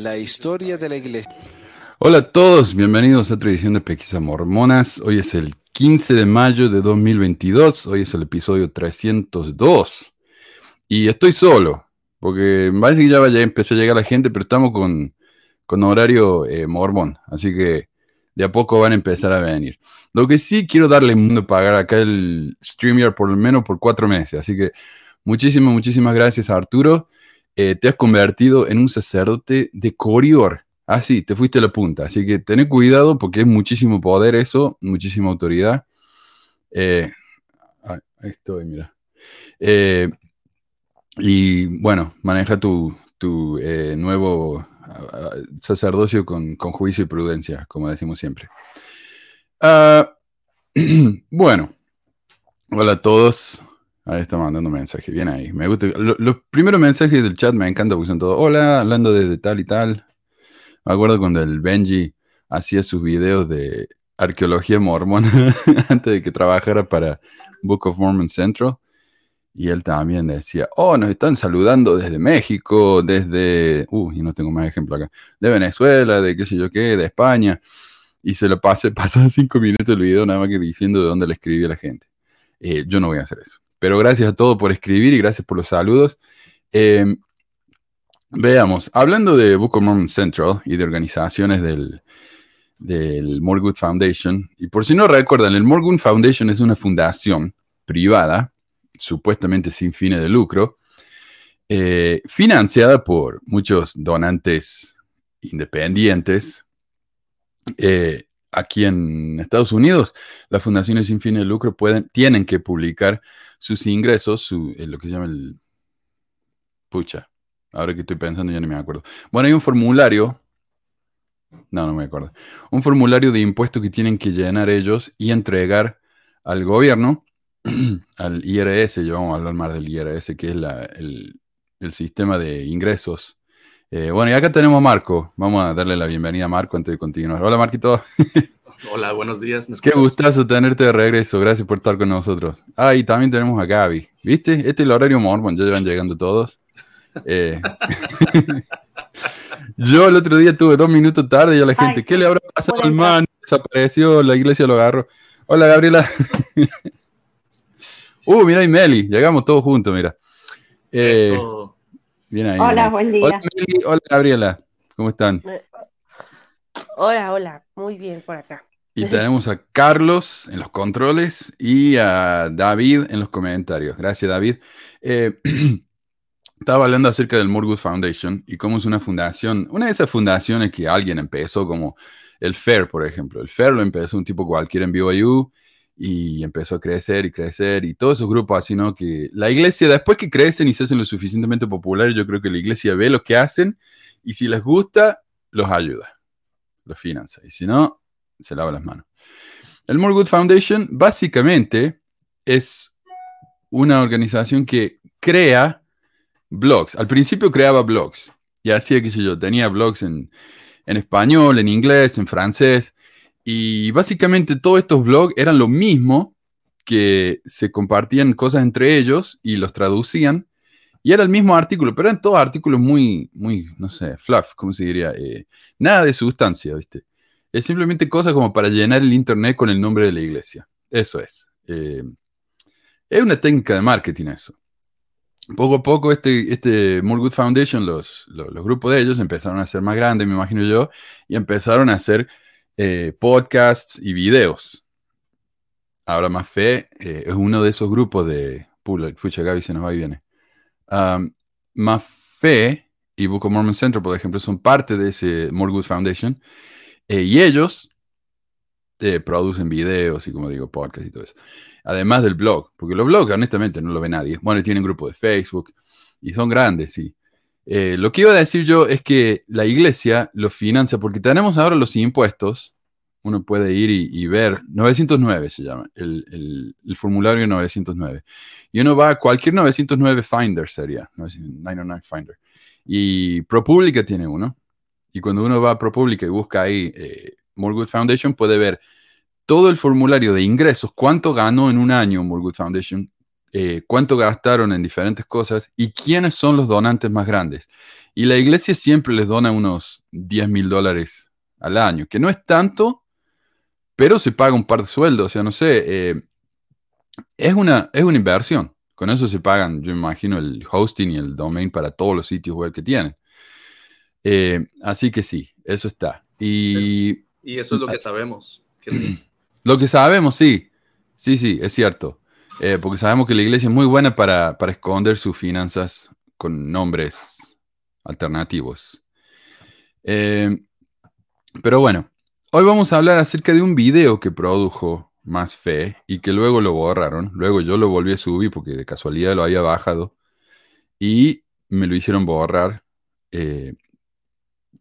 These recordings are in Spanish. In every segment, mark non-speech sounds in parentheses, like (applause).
La historia de la iglesia. Hola a todos, bienvenidos a otra edición de Pequisa Mormonas. Hoy es el 15 de mayo de 2022, hoy es el episodio 302. Y estoy solo, porque me parece que ya, ya empecé a llegar la gente, pero estamos con, con horario eh, mormón, así que de a poco van a empezar a venir. Lo que sí quiero darle mundo pagar acá el StreamYard por lo menos por cuatro meses, así que muchísimas, muchísimas gracias Arturo. Eh, te has convertido en un sacerdote de Corior. Ah, sí, te fuiste a la punta. Así que ten cuidado porque es muchísimo poder eso, muchísima autoridad. Eh, ahí estoy, mira. Eh, y bueno, maneja tu, nuevo sacerdocio con, juicio y prudencia, como decimos siempre. Ah, (clears throat) bueno, hola a todos. Ahí está mandando mensajes, bien ahí. Me gusta. los primeros mensajes del chat me encanta porque son todos, hola, hablando de, tal y tal. Me acuerdo cuando el Benji hacía sus videos de arqueología mormona (laughs) antes de que trabajara para Book of Mormon Central. Y él también decía, oh, nos están saludando desde México, desde, uh, y no tengo más ejemplo acá, de Venezuela, de qué sé yo qué, de España. Y se lo pasé, (laughs) pasó cinco minutos el video nada más que diciendo de dónde le escribía la gente. Eh, yo no voy a hacer eso. Pero gracias a todos por escribir y gracias por los saludos. Em, veamos, hablando de Book of Mormon Central y de organizaciones del, del Morgood Foundation, y por si no recuerdan, el Morgood Foundation es una fundación privada, supuestamente sin fines de lucro, eh, financiada por muchos donantes independientes, eh, aquí en Estados Unidos, las fundaciones sin fines de lucro pueden, tienen que publicar sus ingresos, su, eh, lo que se llama el... Pucha, ahora que estoy pensando ya no me acuerdo. Bueno, hay un formulario, no, no me acuerdo, un formulario de impuestos que tienen que llenar ellos y entregar al gobierno, (clears throat) al IRS, yo vamos a hablar más del IRS, que es el, sistema de ingresos eh, bueno, y acá tenemos a Marco. Vamos a darle la bienvenida a Marco antes de continuar. Hola, Marquito. (laughs) Hola, buenos días. Qué gustazo tenerte de regreso. Gracias por estar con nosotros. Ah, y también tenemos a Gaby. ¿Viste? Este es el horario mormon. Ya van llegando todos. Eh, (laughs) yo el otro día tuve dos minutos tarde y a la gente, ¿qué le habrá pasado al man? Desapareció, la iglesia lo agarró. Hola, Gabriela. (laughs) uh, mira, y Meli. Llegamos todos juntos, mira. Eh, Eso. Bien ahí. Hola, buen día. Hola, Gabriela. ¿Cómo están? Hola, hola. Muy bien por acá. Y tenemos a Carlos en los controles y a David en los comentarios. Gracias, David. Eh, (clears throat) estaba hablando acerca del Morgood Foundation y cómo es una fundación, una de esas fundaciones que alguien empezó, como el FAIR, por ejemplo. El FAIR lo empezó un tipo cualquiera en BYU y empezó a crecer y crecer y todos esos grupos así, ¿no? Que la iglesia, después que crecen y se hacen lo suficientemente populares, yo creo que la iglesia ve lo que hacen y si les gusta, los ayuda, los financia. Y si no, se lava las manos. El More Good Foundation básicamente es una organización que crea blogs. Al principio creaba blogs y hacía, qué sé yo, tenía blogs en, en español, en inglés, en francés y básicamente todos estos blogs eran lo mismo, que se compartían cosas entre ellos y los traducían. Y era el mismo artículo, pero eran todos artículos muy, muy, no sé, fluff, ¿cómo se diría? Eh, nada de sustancia, ¿viste? Es simplemente cosas como para llenar el internet con el nombre de la iglesia. Eso es. Eh, es una técnica de marketing eso. Poco a poco este, este More Good Foundation, los, los, grupos de ellos empezaron a ser más grandes, me imagino yo, y empezaron a hacer eh, podcasts y videos. Ahora Más Fe eh, es uno de esos grupos de... Pucha, Gaby se nos va y viene. Más Fe y Book of Mormon Center, por ejemplo, son parte de ese More Good Foundation. Eh, y ellos producen videos y, como digo, podcasts y todo eso. Además del blog, porque los blogs, honestamente, no lo ve nadie. Bueno, tienen grupo de Facebook y son grandes, sí. Eh, lo que iba a decir yo es que la iglesia lo financia porque tenemos ahora los impuestos. Uno puede ir y, ver, 909 se llama, el, formulario 909. Y uno va a cualquier 909 Finder sería, 909 Finder. Y ProPublica tiene uno. Y cuando uno va a ProPublica y busca ahí eh, More Foundation, puede ver todo el formulario de ingresos, cuánto ganó en un año More Foundation eh, cuánto gastaron en diferentes cosas y quiénes son los donantes más grandes. Y la iglesia siempre les dona unos 10 mil dólares al año, que no es tanto, pero se paga un par de sueldos, o sea, no sé, eh, es, una, es una inversión. Con eso se pagan, yo imagino, el hosting y el domain para todos los sitios web que tienen. Eh, así que sí, eso está. Y, y eso es lo que sabemos. (clears throat) lo que sabemos, sí. Sí, sí, es cierto. Eh, porque sabemos que la iglesia es muy buena para, para esconder sus finanzas con nombres alternativos. pero bueno, Hoy vamos a hablar acerca de un video que produjo Más Fe y que luego lo borraron. Luego yo lo volví a subir porque de casualidad lo había bajado y me lo hicieron borrar. Eh,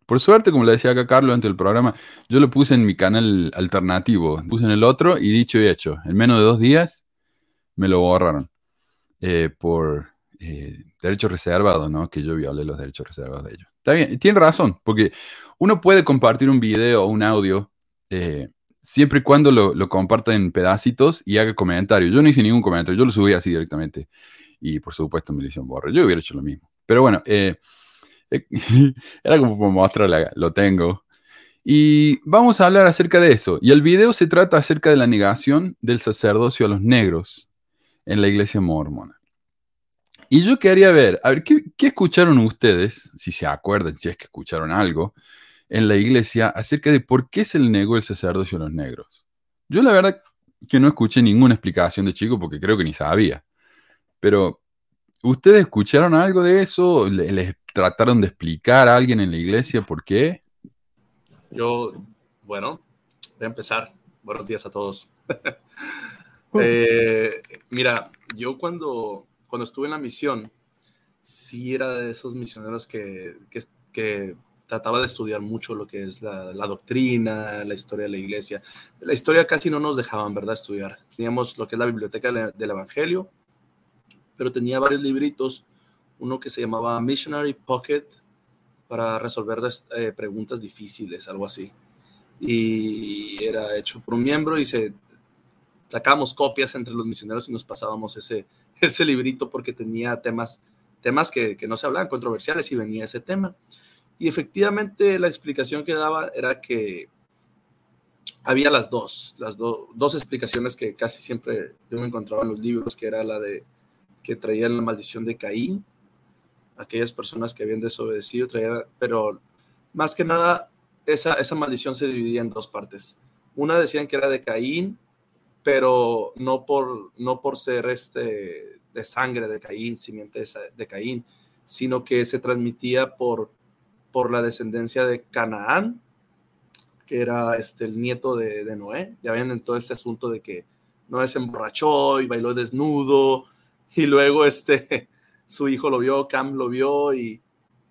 por suerte, como le decía acá Carlos antes del programa, yo lo puse en mi canal alternativo, puse en el otro y dicho y hecho, en menos de dos días me lo borraron eh, por eh, derechos reservados, ¿no? Que yo violé los derechos reservados de ellos. Está bien, tiene razón, porque uno puede compartir un video o un audio eh, siempre y cuando lo, lo, comparta en pedacitos y haga comentarios. Yo no hice ningún comentario, yo lo subí así directamente. Y por supuesto me lo hicieron borrar. Yo hubiera hecho lo mismo. Pero bueno, eh, (laughs) era como para mostrar, lo tengo. Y vamos a hablar acerca de eso. Y el video se trata acerca de la negación del sacerdocio a los negros en la iglesia mormona. Y yo quería ver, a ver, ¿qué, ¿qué, escucharon ustedes, si se acuerdan, si es que escucharon algo, en la iglesia acerca de por qué se le negó el sacerdocio a los negros. Yo la verdad que no escuché ninguna explicación de chico porque creo que ni sabía. Pero, ¿ustedes escucharon algo de eso? ¿Les trataron de explicar a alguien en la iglesia por qué? Yo, bueno, voy a empezar. Buenos días a todos. (laughs) Eh, mira, yo cuando, cuando estuve en la misión, sí era de esos misioneros que, que, que trataba de estudiar mucho lo que es la, doctrina, la historia de la iglesia. La historia casi no nos dejaban, ¿verdad?, estudiar. Teníamos lo que es la biblioteca del Evangelio, pero tenía varios libritos, uno que se llamaba Missionary Pocket para resolver eh, preguntas difíciles, algo así. Y era hecho por un miembro y se sacábamos copias entre los misioneros y nos pasábamos ese, (laughs) ese librito porque tenía temas, temas que, que no se hablaban, controversiales, y venía ese tema. Y efectivamente la explicación que daba era que había las dos, las dos explicaciones que casi siempre yo me encontraba en los libros, que era la de que traían la maldición de Caín, aquellas personas que habían desobedecido, traían, pero más que nada esa, esa maldición se dividía en dos partes. Una decían que era de Caín, pero no por, no por ser este, de sangre de Caín, simiente de Caín, sino que se transmitía por por la descendencia de Canaán, que era este, el nieto de, Noé. Ya ven en todo este asunto de que Noé se emborrachó y bailó desnudo, y luego este, su hijo lo vio, Cam lo vio y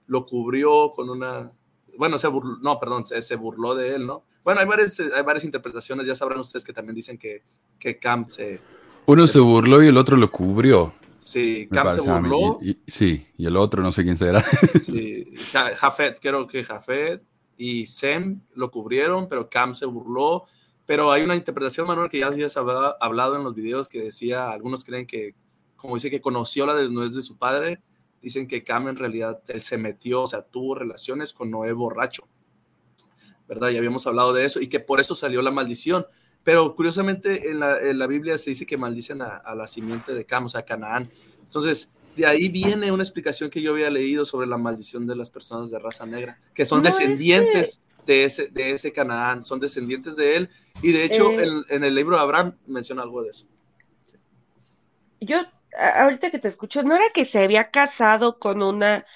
lo cubrió con una... Bueno, se burló, no, perdón, se, burló de él, ¿no? Bueno, hay varias, hay varias interpretaciones, ya sabrán ustedes que también dicen que, que Cam se... Uno se burló y el otro lo cubrió. Sí, Cam se burló. Y, sí, y el otro no sé quién será. (laughs) Sí, Jafet, creo que Jafet y Sem lo cubrieron, pero Cam se burló. Pero hay una interpretación, Manuel, que ya has hablado en los videos que decía, algunos creen que, como dice, que conoció la desnudez de su padre, dicen que Cam en realidad él se metió, o sea, tuvo relaciones con Noé borracho. ¿Verdad? Ya habíamos hablado de eso y que por eso salió la maldición. Pero curiosamente en la, Biblia se dice que maldicen a, la simiente de Cam, o sea, Canaán. Entonces, de ahí viene una explicación que yo había leído sobre la maldición de las personas de raza negra, que son descendientes de ese, de ese Canaán, son descendientes de él. Y de hecho, eh. en, el libro de Abraham menciona algo de eso. Yo, ahorita que te escucho, ¿no era que se había casado con una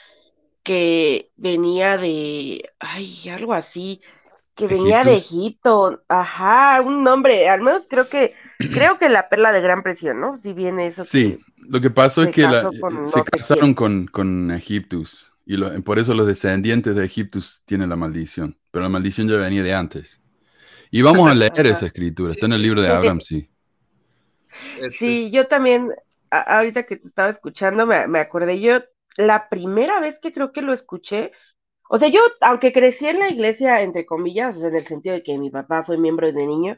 que venía de, ay, algo así, que venía de Egipto, ajá, un nombre, al menos creo que, creo que la perla de gran presión, ¿no? Si viene eso. Sí, lo que pasó es que se casaron con, con Egiptus y por eso los descendientes de Egiptus tienen la maldición, pero la maldición ya venía de antes. Y vamos a leer (laughs) esa escritura, está en el libro de Abraham, sí. Sí, yo también, ahorita que te estaba escuchando, me, me acordé, yo la primera vez que creo que lo escuché, o sea, yo, aunque crecí en la iglesia, entre comillas, en el sentido de que mi papá fue miembro de niño,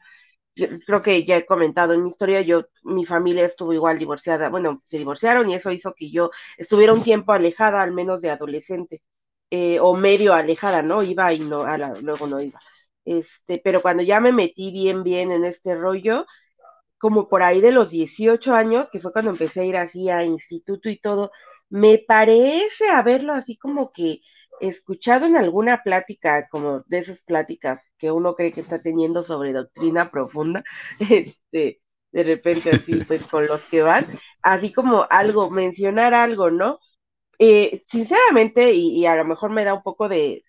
creo que ya he comentado en mi historia, yo, mi familia estuvo igual divorciada, bueno, se divorciaron y eso hizo que yo estuviera un tiempo alejada, al menos de adolescente, eh, o medio alejada, ¿no? Iba y no, a la, luego no iba. Este, pero cuando ya me metí bien, bien en este rollo, como por ahí de los 18 años, que fue cuando empecé a ir así a instituto y todo, me parece haberlo así como que escuchado en alguna plática, como de esas pláticas que uno cree que está teniendo sobre doctrina profunda, (laughs) este, de repente así, pues (laughs) con los que van, así como algo, mencionar algo, ¿no? Eh, sinceramente, y, a lo mejor me da un poco de,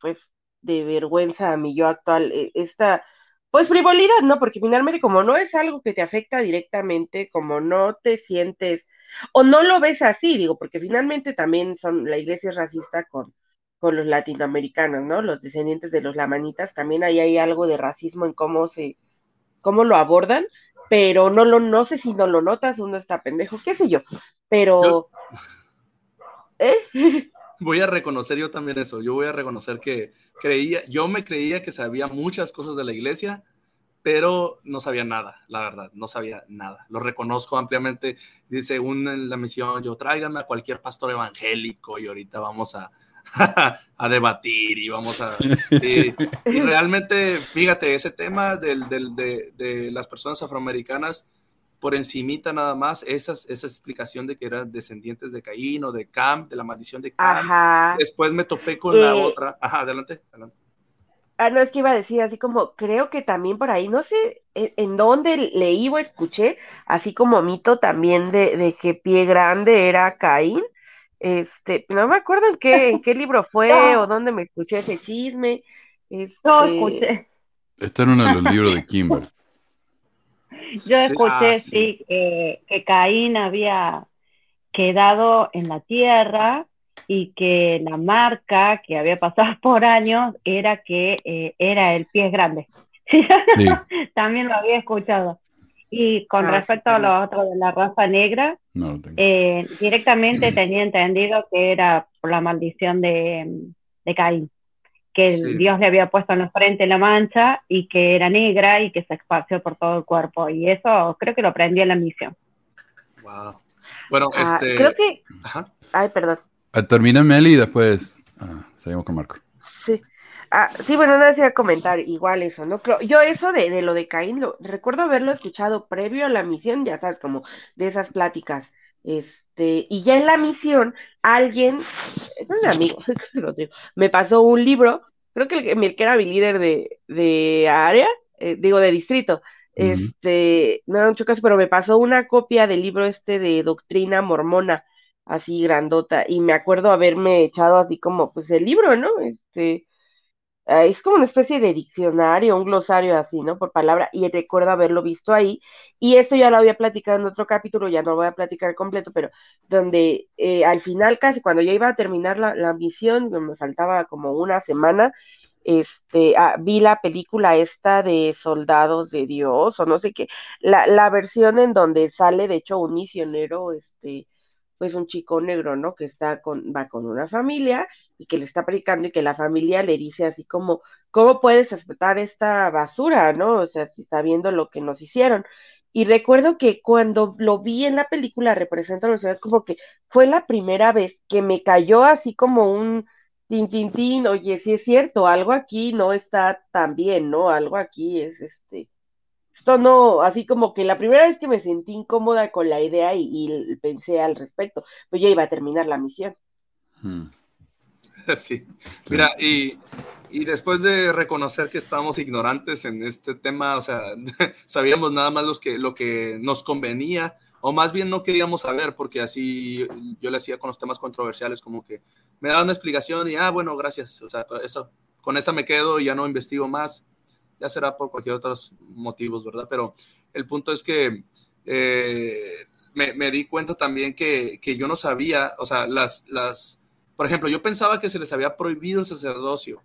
pues, de vergüenza a mi yo actual, eh, esta, pues, frivolidad, ¿no? Porque finalmente, como no es algo que te afecta directamente, como no te sientes o no lo ves así, digo, porque finalmente también son, la iglesia es racista con, con los latinoamericanos, ¿no? Los descendientes de los lamanitas, también ahí hay algo de racismo en cómo se, cómo lo abordan, pero no lo, no sé si no lo notas, uno está pendejo, qué sé yo, pero... ¿Eh? (laughs) Voy a reconocer yo también eso, yo voy a reconocer que creía, yo me creía que sabía muchas cosas de la iglesia, pero no sabía nada, la verdad, no sabía nada. Lo reconozco ampliamente. Dice según en la misión, yo tráiganme a cualquier pastor evangélico y ahorita vamos a, (laughs) a debatir y vamos a... (laughs) Y, realmente, fíjate, ese tema del, del, de, de, las personas afroamericanas, por encimita nada más, esa explicación de que eran descendientes de Caín o de Cam, de la maldición de Cam. Después me topé con la eh, otra. Ajá, adelante, adelante. Ah, no, es que iba a decir así como, creo que también por ahí, no sé en, dónde leí o escuché, así como mito también de, de, que Pie Grande era Caín. Este, no me acuerdo en qué, en qué libro fue (laughs) o dónde me escuché ese chisme. Este... No escuché. Está en uno de los libros de Kimball. (laughs) Yo escuché, ah, sí, que Caín había quedado en la tierra y que la marca que había pasado (laughs) por años era que eh, era el pie grande. (laughs) También lo había escuchado. Y con ah, respecto a lo otro de la raza negra, eh, directamente tenía entendido que era por la maldición de, de Caín, que Dios le había puesto en la frente la mancha y que era negra y que se esparció por todo el cuerpo. Y eso creo que lo aprendí en la misión. Wow. Bueno, ah, este... Creo que... Ay, perdón. Ah, termina Meli y después ah, seguimos con Marco. Sí. Ah, sí, bueno, no decía comentar igual eso, ¿no? Yo eso de, de lo de Caín, lo, recuerdo haberlo escuchado previo a la misión, ya sabes, como de esas pláticas. Este, y ya en la misión, alguien, es un amigo, (laughs) me pasó un libro, creo que el, el que era mi líder de, de área, eh, digo, de distrito, este, no era mucho caso, pero me pasó una copia del libro este de Doctrina Mormona, así grandota, y me acuerdo haberme echado así como, pues el libro, ¿no? Este, es como una especie de diccionario, un glosario así, ¿no? Por palabra, y recuerdo haberlo visto ahí, y esto ya lo había platicado en otro capítulo, ya no lo voy a platicar completo, pero donde eh, al final casi cuando ya iba a terminar la, la misión, me faltaba como una semana, este, ah, vi la película esta de Soldados de Dios, o no sé qué, la, la versión en donde sale, de hecho, un misionero, este, pues un chico negro, ¿no? Que está con, va con una familia y que le está predicando y que la familia le dice así como, ¿cómo puedes aceptar esta basura, ¿no? O sea, si sabiendo lo que nos hicieron. Y recuerdo que cuando lo vi en la película representa a los ciudad como que fue la primera vez que me cayó así como un tin, tin, tin, oye, sí es cierto, algo aquí no está tan bien, ¿no? Algo aquí es este, esto no, así como que la primera vez que me sentí incómoda con la idea y, pensé al respecto, pues ya iba a terminar la misión. Hmm. (laughs) Sí, mira, y, y, después de reconocer que estábamos ignorantes en este tema, o sea, (laughs) sabíamos nada más los que, lo que nos convenía, o más bien no queríamos saber, porque así yo le hacía con los temas controversiales, como que me daba una explicación y, ah, bueno, gracias, o sea, eso, con esa me quedo y ya no investigo más ya será por cualquier otros motivos, ¿verdad? Pero el punto es que eh, me, di cuenta también que, yo no sabía, o sea, las, las, por ejemplo, yo pensaba que se les había prohibido el sacerdocio,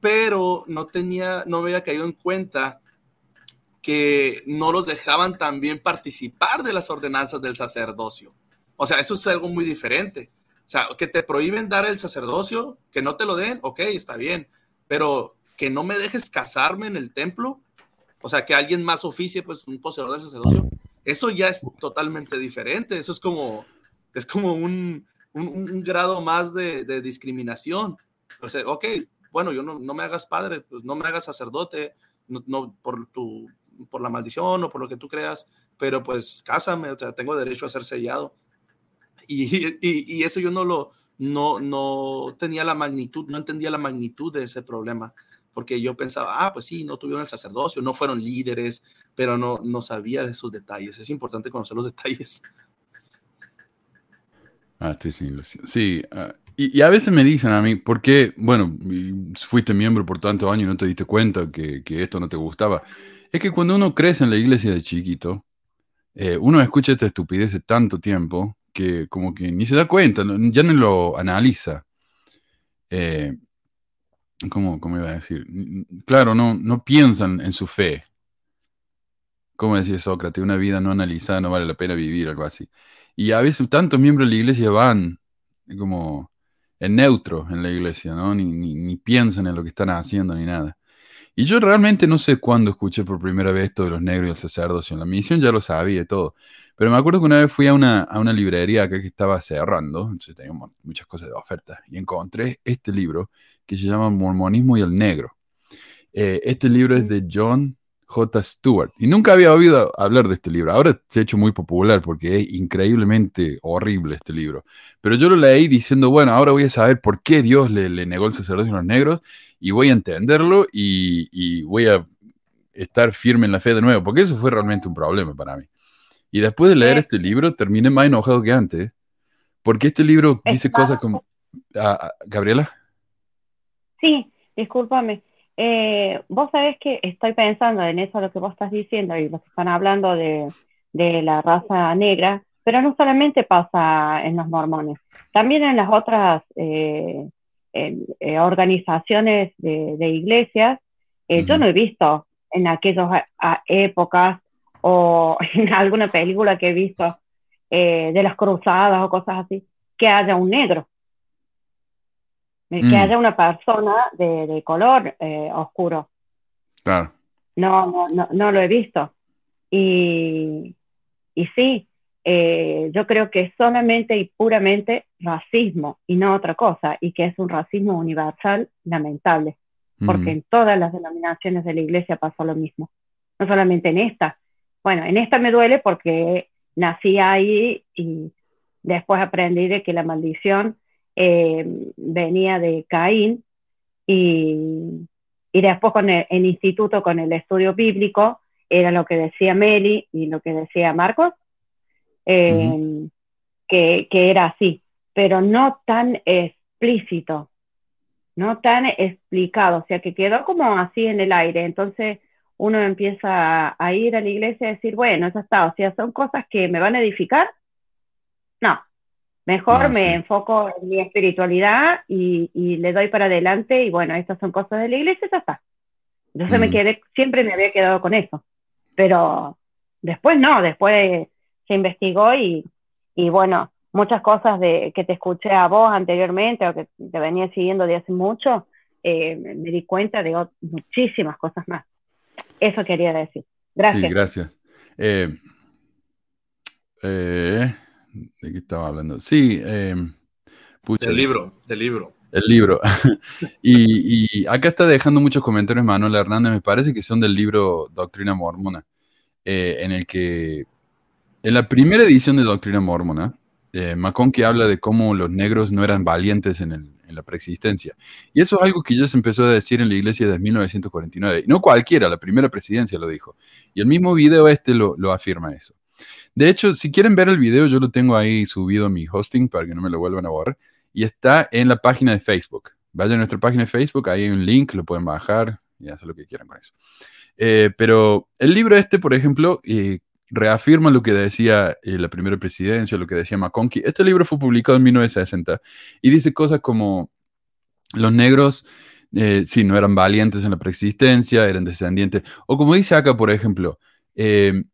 pero no tenía, no había caído en cuenta que no los dejaban también participar de las ordenanzas del sacerdocio. O sea, eso es algo muy diferente. O sea, que te prohíben dar el sacerdocio, que no te lo den, ok, está bien, pero que no me dejes casarme en el templo, o sea, que alguien más oficie, pues un poseedor del sacerdocio, eso ya es totalmente diferente, eso es como, es como un, un, grado más de, discriminación. O sea, ok, bueno, yo no, no, me hagas padre, pues no me hagas sacerdote, no, por, tu, por la maldición o por lo que tú creas, pero pues cásame, o sea, tengo derecho a ser sellado. Y, y, y eso yo no lo, no, no tenía la magnitud, no entendía la magnitud de ese problema, porque yo pensaba, ah, pues sí, no tuvieron el sacerdocio, no fueron líderes, pero no, no sabía de esos detalles. Es importante conocer los detalles. Ah, sí, sí, sí. Ah, y, a veces me dicen a mí, ¿por qué? Bueno, fuiste miembro por tantos años y no te diste cuenta que, que, esto no te gustaba. Es que cuando uno crece en la iglesia de chiquito, eh, uno escucha esta estupidez de tanto tiempo que como que ni se da cuenta, ya no lo analiza. Eh, ¿cómo, iba a decir? Claro, no, no piensan en su fe. Como decía Sócrates, una vida no analizada no vale la pena vivir, algo así. Y a veces tantos miembros de la iglesia van como en neutro en la iglesia, ¿no? Ni, ni, piensan en lo que están haciendo ni nada. Y yo realmente no sé cuándo escuché por primera vez esto de los negros y el sacerdocio. En la misión ya lo sabía y todo. Pero me acuerdo que una vez fui a una, a una librería que estaba cerrando, entonces tenía muchas cosas de oferta, y encontré este libro que se llama Mormonismo y el Negro. Eh, este libro es de John J. Stewart. Y nunca había oído hablar de este libro. Ahora se ha hecho muy popular porque es increíblemente horrible este libro. Pero yo lo leí diciendo, bueno, ahora voy a saber por qué Dios le, le negó el sacerdocio a los negros y voy a entenderlo y, y, voy a estar firme en la fe de nuevo, porque eso fue realmente un problema para mí. Y después de leer este libro, terminé más enojado que antes, porque este libro dice cosas como... Ah, ah, ¿Gabriela? Sí, discúlpame. Eh, vos sabés que estoy pensando en eso, lo que vos estás diciendo, y vos están hablando de, de la raza negra, pero no solamente pasa en los mormones, también en las otras eh, eh, organizaciones de, iglesias. Yo no he visto en aquellas épocas o (laughs) en alguna película que he visto eh, de las cruzadas o cosas así, que haya un negro, eh, que mm. haya una persona de, color eh, oscuro. Claro. No, no, no, no, lo he visto. Y, y sí, yo creo que es solamente y puramente racismo y no otra cosa, y que es un racismo universal lamentable, porque en todas las denominaciones de la iglesia pasó lo mismo, no solamente en esta, bueno, en esta me duele porque nací ahí y después aprendí de que la maldición eh, venía de Caín y, y después con el, instituto, con el estudio bíblico, era lo que decía Meli y lo que decía Marcos, eh, que, que era así, pero no tan explícito, no tan explicado, o sea, que quedó como así en el aire. Entonces, uno empieza a ir a la iglesia y decir, bueno, ya está, o sea, son cosas que me van a edificar. No, mejor ah, me enfoco en mi espiritualidad y, le doy para adelante y bueno, estas son cosas de la iglesia, ya está. Entonces me mm. quedé, siempre me había quedado con eso, pero después no, después se investigó y, y bueno, muchas cosas de, que te escuché a vos anteriormente o que te venía siguiendo de hace mucho, eh, me di cuenta de muchísimas cosas más. Eso quería decir. Gracias. Sí, gracias. Eh, eh, ¿De qué estaba hablando? Sí. Eh, del libro, del libro. El libro. (laughs) y, acá está dejando muchos comentarios Manuel Hernández, me parece que son del libro Doctrina Mormona, en el que, en la primera edición de Doctrina Mormona, McConkie habla de cómo los negros no eran valientes en el, en la preexistencia. Y eso es algo que ya se empezó a decir en la iglesia desde 1949. No cualquiera, la primera presidencia lo dijo. Y el mismo video este lo, afirma eso. De hecho, si quieren ver el video, yo lo tengo ahí subido a mi hosting para que no me lo vuelvan a borrar. Y está en la página de Facebook. Vayan a nuestra página de Facebook, ahí hay un link, lo pueden bajar y hacer lo que quieran con eso. Eh, pero el libro este, por ejemplo, eh, reafirma lo que decía eh, la primera presidencia, lo que decía McConkie. Este libro fue publicado en 1960 y dice cosas como los negros, eh, si no eran valientes en la preexistencia, eran descendientes. O como dice acá, por ejemplo, eh,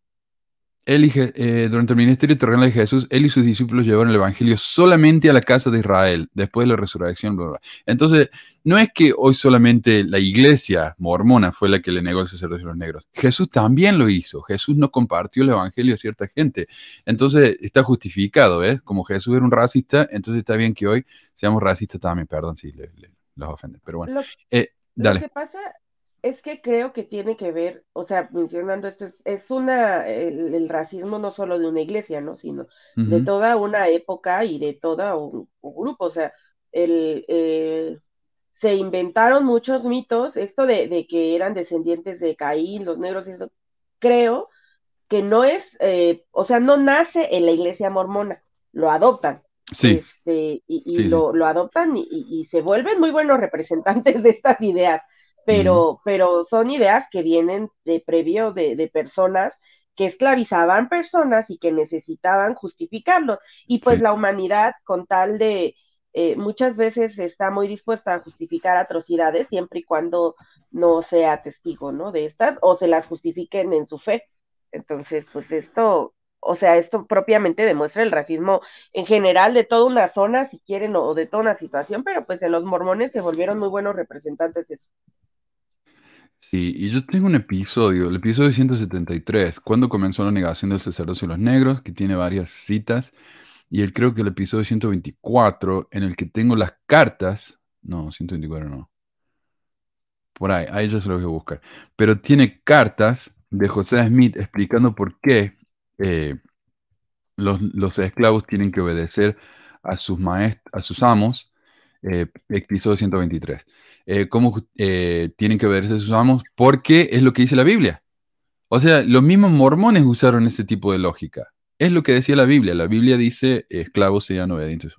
él eh, durante el ministerio terrenal de Jesús, él y sus discípulos llevaron el evangelio solamente a la casa de Israel, después de la resurrección. Entonces, no es que hoy solamente la iglesia mormona fue la que le negó el sacerdocio a los negros. Jesús también lo hizo. Jesús no compartió el evangelio a cierta gente. Entonces, está justificado, ¿ves? Como Jesús era un racista, entonces está bien que hoy seamos racistas también. Perdón si los ofende, pero bueno. Eh, dale. Lo que pasa es que creo que tiene que ver, o sea, mencionando esto, es, es una, el, racismo no solo de una iglesia, ¿no? Sino de toda una época y de todo un, grupo, o sea, el, eh, se inventaron muchos mitos, esto de, de, que eran descendientes de Caín, los negros, eso, creo que no es, eh, o sea, no nace en la iglesia mormona, lo adoptan. Sí. Este, y, lo, lo, adoptan y, y, se vuelven muy buenos representantes de estas ideas pero, pero son ideas que vienen de previo de, de, personas que esclavizaban personas y que necesitaban justificarlo. Y pues la humanidad, con tal de, eh, muchas veces está muy dispuesta a justificar atrocidades siempre y cuando no sea testigo, ¿no? De estas, o se las justifiquen en su fe. Entonces, pues esto, o sea, esto propiamente demuestra el racismo en general de toda una zona, si quieren, o de toda una situación, pero pues en los mormones se volvieron muy buenos representantes de eso. Sí, y yo tengo un episodio, el episodio 173, cuando comenzó la negación del sacerdocio de los negros, que tiene varias citas, y el, creo que el episodio 124, en el que tengo las cartas, no, 124 no, por ahí, ahí ya se lo voy a buscar, pero tiene cartas de José Smith explicando por qué eh, los, los, esclavos tienen que obedecer a sus, maest a sus amos, eh, episodio 123 eh, cómo eh, tienen que verse sus amos, porque es lo que dice la Biblia. O sea, los mismos mormones usaron ese tipo de lógica. Es lo que decía la Biblia. La Biblia dice, esclavos sean obedientes.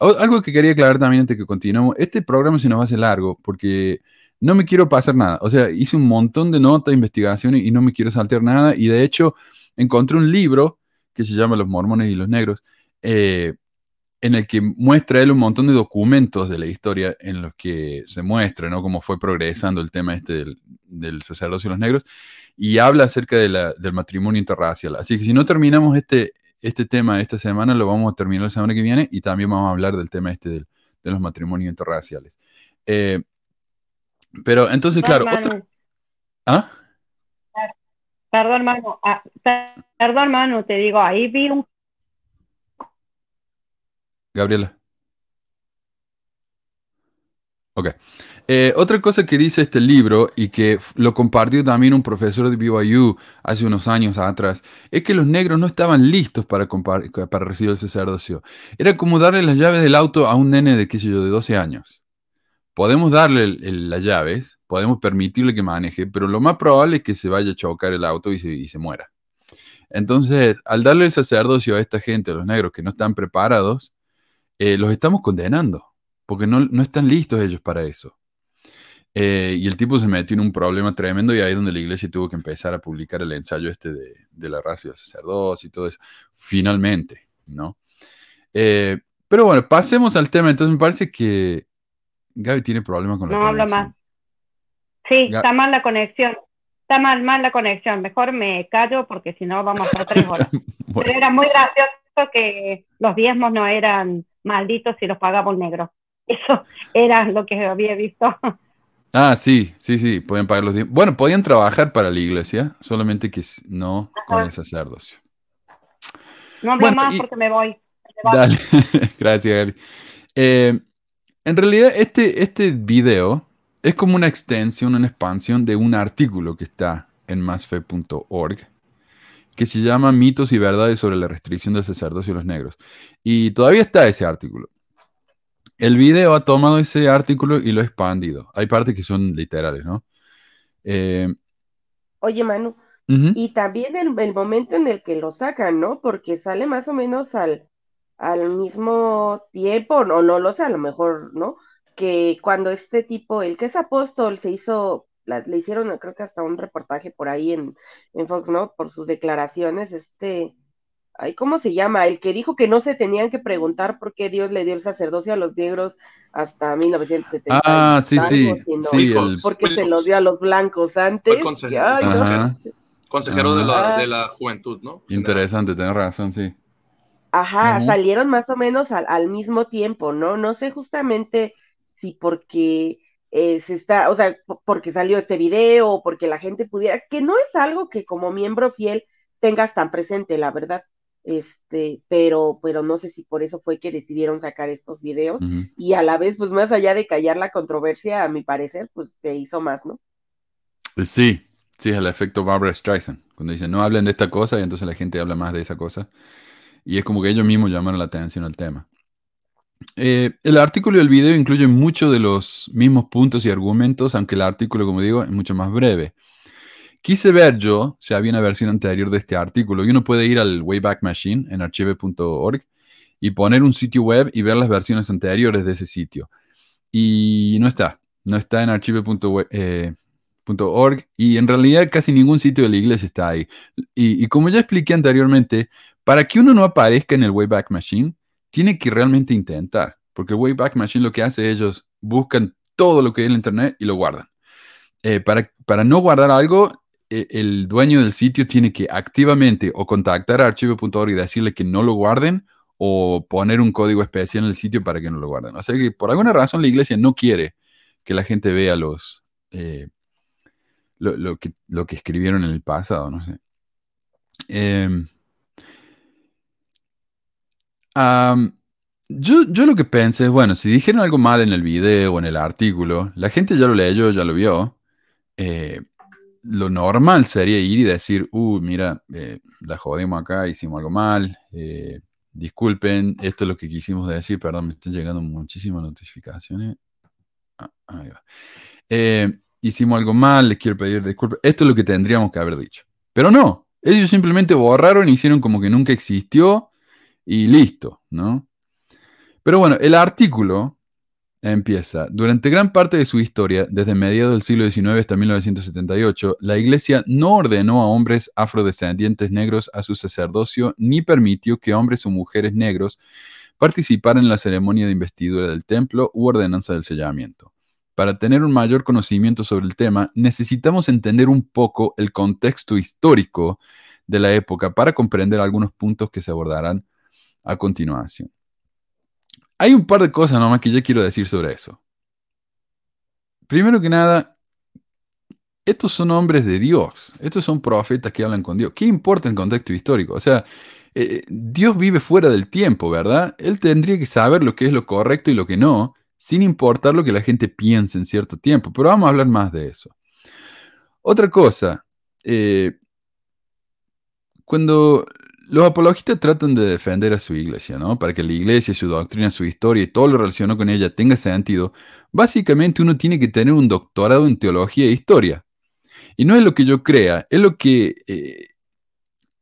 Algo que quería aclarar también antes que continuemos, este programa se nos hacer largo porque no me quiero pasar nada. O sea, hice un montón de notas, investigaciones y no me quiero saltear nada. Y de hecho, encontré un libro que se llama Los mormones y los negros, eh, en el que muestra él un montón de documentos de la historia en los que se muestra ¿no? cómo fue progresando el tema este del, sacerdocio de los negros y habla acerca de la, del matrimonio interracial. Así que si no terminamos este, este tema esta semana, lo vamos a terminar la semana que viene y también vamos a hablar del tema este de los matrimonios interraciales. Eh, pero entonces, claro, ¿Ah? Perdón, Manu. Ah, perdón, Manu, te digo, ahí vi un Gabriela. Ok. Eh, otra cosa que dice este libro y que lo compartió también un profesor de BYU hace unos años atrás, es que los negros no estaban listos para, recibir el sacerdocio. Era como darle las llaves del auto a un nene de, qué sé yo, de 12 años. Podemos darle las llaves, podemos permitirle que maneje, pero lo más probable es que se vaya a chocar el auto y se, y se muera. Entonces, al darle el sacerdocio a esta gente, a los negros que no están preparados, eh, los estamos condenando, porque no, están listos ellos para eso. Eh, y el tipo se metió en un problema tremendo y ahí es donde la iglesia tuvo que empezar a publicar el ensayo este de, la raza y el sacerdocio y todo eso. Finalmente, ¿no? Eh, pero bueno, pasemos al tema. Entonces me parece que Gaby tiene problemas con la no conexión. No habla más. Sí, está mal la conexión. Está mal, mal la conexión. Mejor me callo porque si no vamos a estar tres horas. (laughs) Pero era muy gracioso que los diezmos no eran malditos si los pagamos negros. (laughs) Eso era lo que había visto. Ah, sí, sí, sí, pueden pagar los Bueno, podían trabajar para la iglesia, solamente que no con el sacerdocio. No hablo más porque me voy. Dale, (laughs) gracias, Gaby. Eh, en realidad, este, este video es como una extensión, una expansión de un artículo que está en masfe.org que se llama Mitos y Verdades sobre la restricción del sacerdocio de los negros. Y todavía está ese artículo. El video ha tomado ese artículo y lo ha expandido. Hay partes que son literales, ¿no? Eh, Oye, Manu, y también el, el, momento en el que lo sacan, ¿no? Porque sale más o menos al, al mismo tiempo, o no lo sé, a lo mejor, ¿no? Que cuando este tipo, el que es apóstol, se hizo le hicieron creo que hasta un reportaje por ahí en, en Fox, ¿no? Por sus declaraciones, este, ay, ¿cómo se llama? El que dijo que no se tenían que preguntar por qué Dios le dio el sacerdocio a los negros hasta 1970. Ah, sí, sí, sí porque se los dio a los blancos antes. consejero de, la, de, la, juventud, ¿no? Interesante, tenés razón, sí. Ajá, salieron más o menos al, al, mismo tiempo, ¿no? No sé justamente si porque eh, se está, o sea, porque salió este video o porque la gente pudiera, que no es algo que como miembro fiel tengas tan presente, la verdad. Este, pero, pero no sé si por eso fue que decidieron sacar estos videos y a la vez, pues más allá de callar la controversia, a mi parecer, pues se hizo más, ¿no? Eh, sí, sí, el efecto Barbara Streisand, cuando dicen no hablen de esta cosa y entonces la gente habla más de esa cosa. Y es como que ellos mismos llamaron la atención al tema. Eh, el artículo y el video incluyen muchos de los mismos puntos y argumentos, aunque el artículo, como digo, es mucho más breve. Quise ver yo si había una versión anterior de este artículo y uno puede ir al Wayback Machine en archive.org y poner un sitio web y ver las versiones anteriores de ese sitio. Y no está, no está en archive.org eh, y en realidad casi ningún sitio de la iglesia está ahí. Y, y como ya expliqué anteriormente, para que uno no aparezca en el Wayback Machine, tiene que realmente intentar, porque Wayback Machine lo que hace ellos buscan todo lo que hay en Internet y lo guardan. Eh, para, para no guardar algo, e, el dueño del sitio tiene que activamente o contactar a archivo.org y decirle que no lo guarden o poner un código especial en el sitio para que no lo guarden. O sea que por alguna razón la iglesia no quiere que la gente vea los eh, lo, que, lo que escribieron en el pasado, no sé. Em, yo, yo lo que pensé es, bueno, si dijeron algo mal en el video o en el artículo, la gente ya lo leyó, ya lo vio. Eh, lo normal sería ir y decir, uh, mira, eh, la jodimos acá, hicimos algo mal, eh, disculpen, esto es lo que quisimos decir, perdón, me están llegando muchísimas notificaciones. Ah, ahí va. Eh, hicimos algo mal, les quiero pedir disculpas. Esto es lo que tendríamos que haber dicho. Pero no, ellos simplemente borraron hicieron como que nunca existió y listo, ¿no? Pero bueno, el artículo Empieza. Durante gran parte de su historia, desde mediados del siglo XIX hasta 1978, la Iglesia no ordenó a hombres afrodescendientes negros a su sacerdocio ni permitió que hombres o mujeres negros participaran en la ceremonia de investidura del templo u ordenanza del sellamiento. Para tener un mayor conocimiento sobre el tema, necesitamos entender un poco el contexto histórico de la época para comprender algunos puntos que se abordarán a continuación. Hay un par de cosas nomás que yo quiero decir sobre eso. Primero que nada, estos son hombres de Dios, estos son profetas que hablan con Dios. ¿Qué importa el contexto histórico? O sea, eh, Dios vive fuera del tiempo, ¿verdad? Él tendría que saber lo que es lo correcto y lo que no, sin importar lo que la gente piense en cierto tiempo. Pero vamos a hablar más de eso. Otra cosa, eh, cuando los apologistas tratan de defender a su iglesia, ¿no? Para que la iglesia, su doctrina, su historia y todo lo relacionado con ella tenga sentido, básicamente uno tiene que tener un doctorado en teología e historia. Y no es lo que yo crea, es lo que... Eh,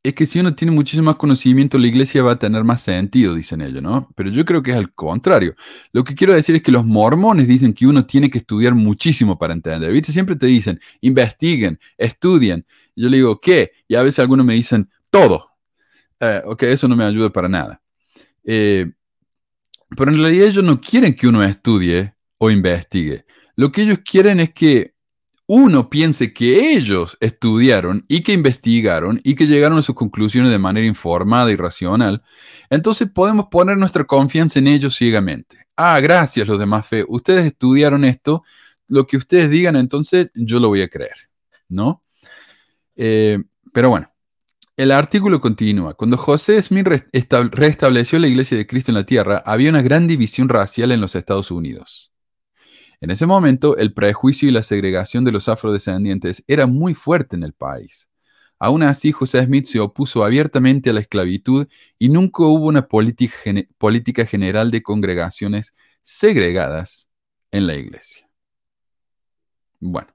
es que si uno tiene muchísimo más conocimiento, la iglesia va a tener más sentido, dicen ellos, ¿no? Pero yo creo que es al contrario. Lo que quiero decir es que los mormones dicen que uno tiene que estudiar muchísimo para entender. ¿Viste? Siempre te dicen, investiguen, estudien. yo le digo, ¿qué? Y a veces algunos me dicen, todo. Eh, ok, eso no me ayuda para nada. Eh, pero en realidad ellos no quieren que uno estudie o investigue. Lo que ellos quieren es que uno piense que ellos estudiaron y que investigaron y que llegaron a sus conclusiones de manera informada y racional. Entonces podemos poner nuestra confianza en ellos ciegamente. Ah, gracias los demás fe. Ustedes estudiaron esto. Lo que ustedes digan, entonces yo lo voy a creer. ¿No? Eh, pero bueno. El artículo continúa. Cuando José Smith restableció la Iglesia de Cristo en la tierra, había una gran división racial en los Estados Unidos. En ese momento, el prejuicio y la segregación de los afrodescendientes era muy fuerte en el país. Aún así, José Smith se opuso abiertamente a la esclavitud y nunca hubo una política general de congregaciones segregadas en la iglesia. Bueno,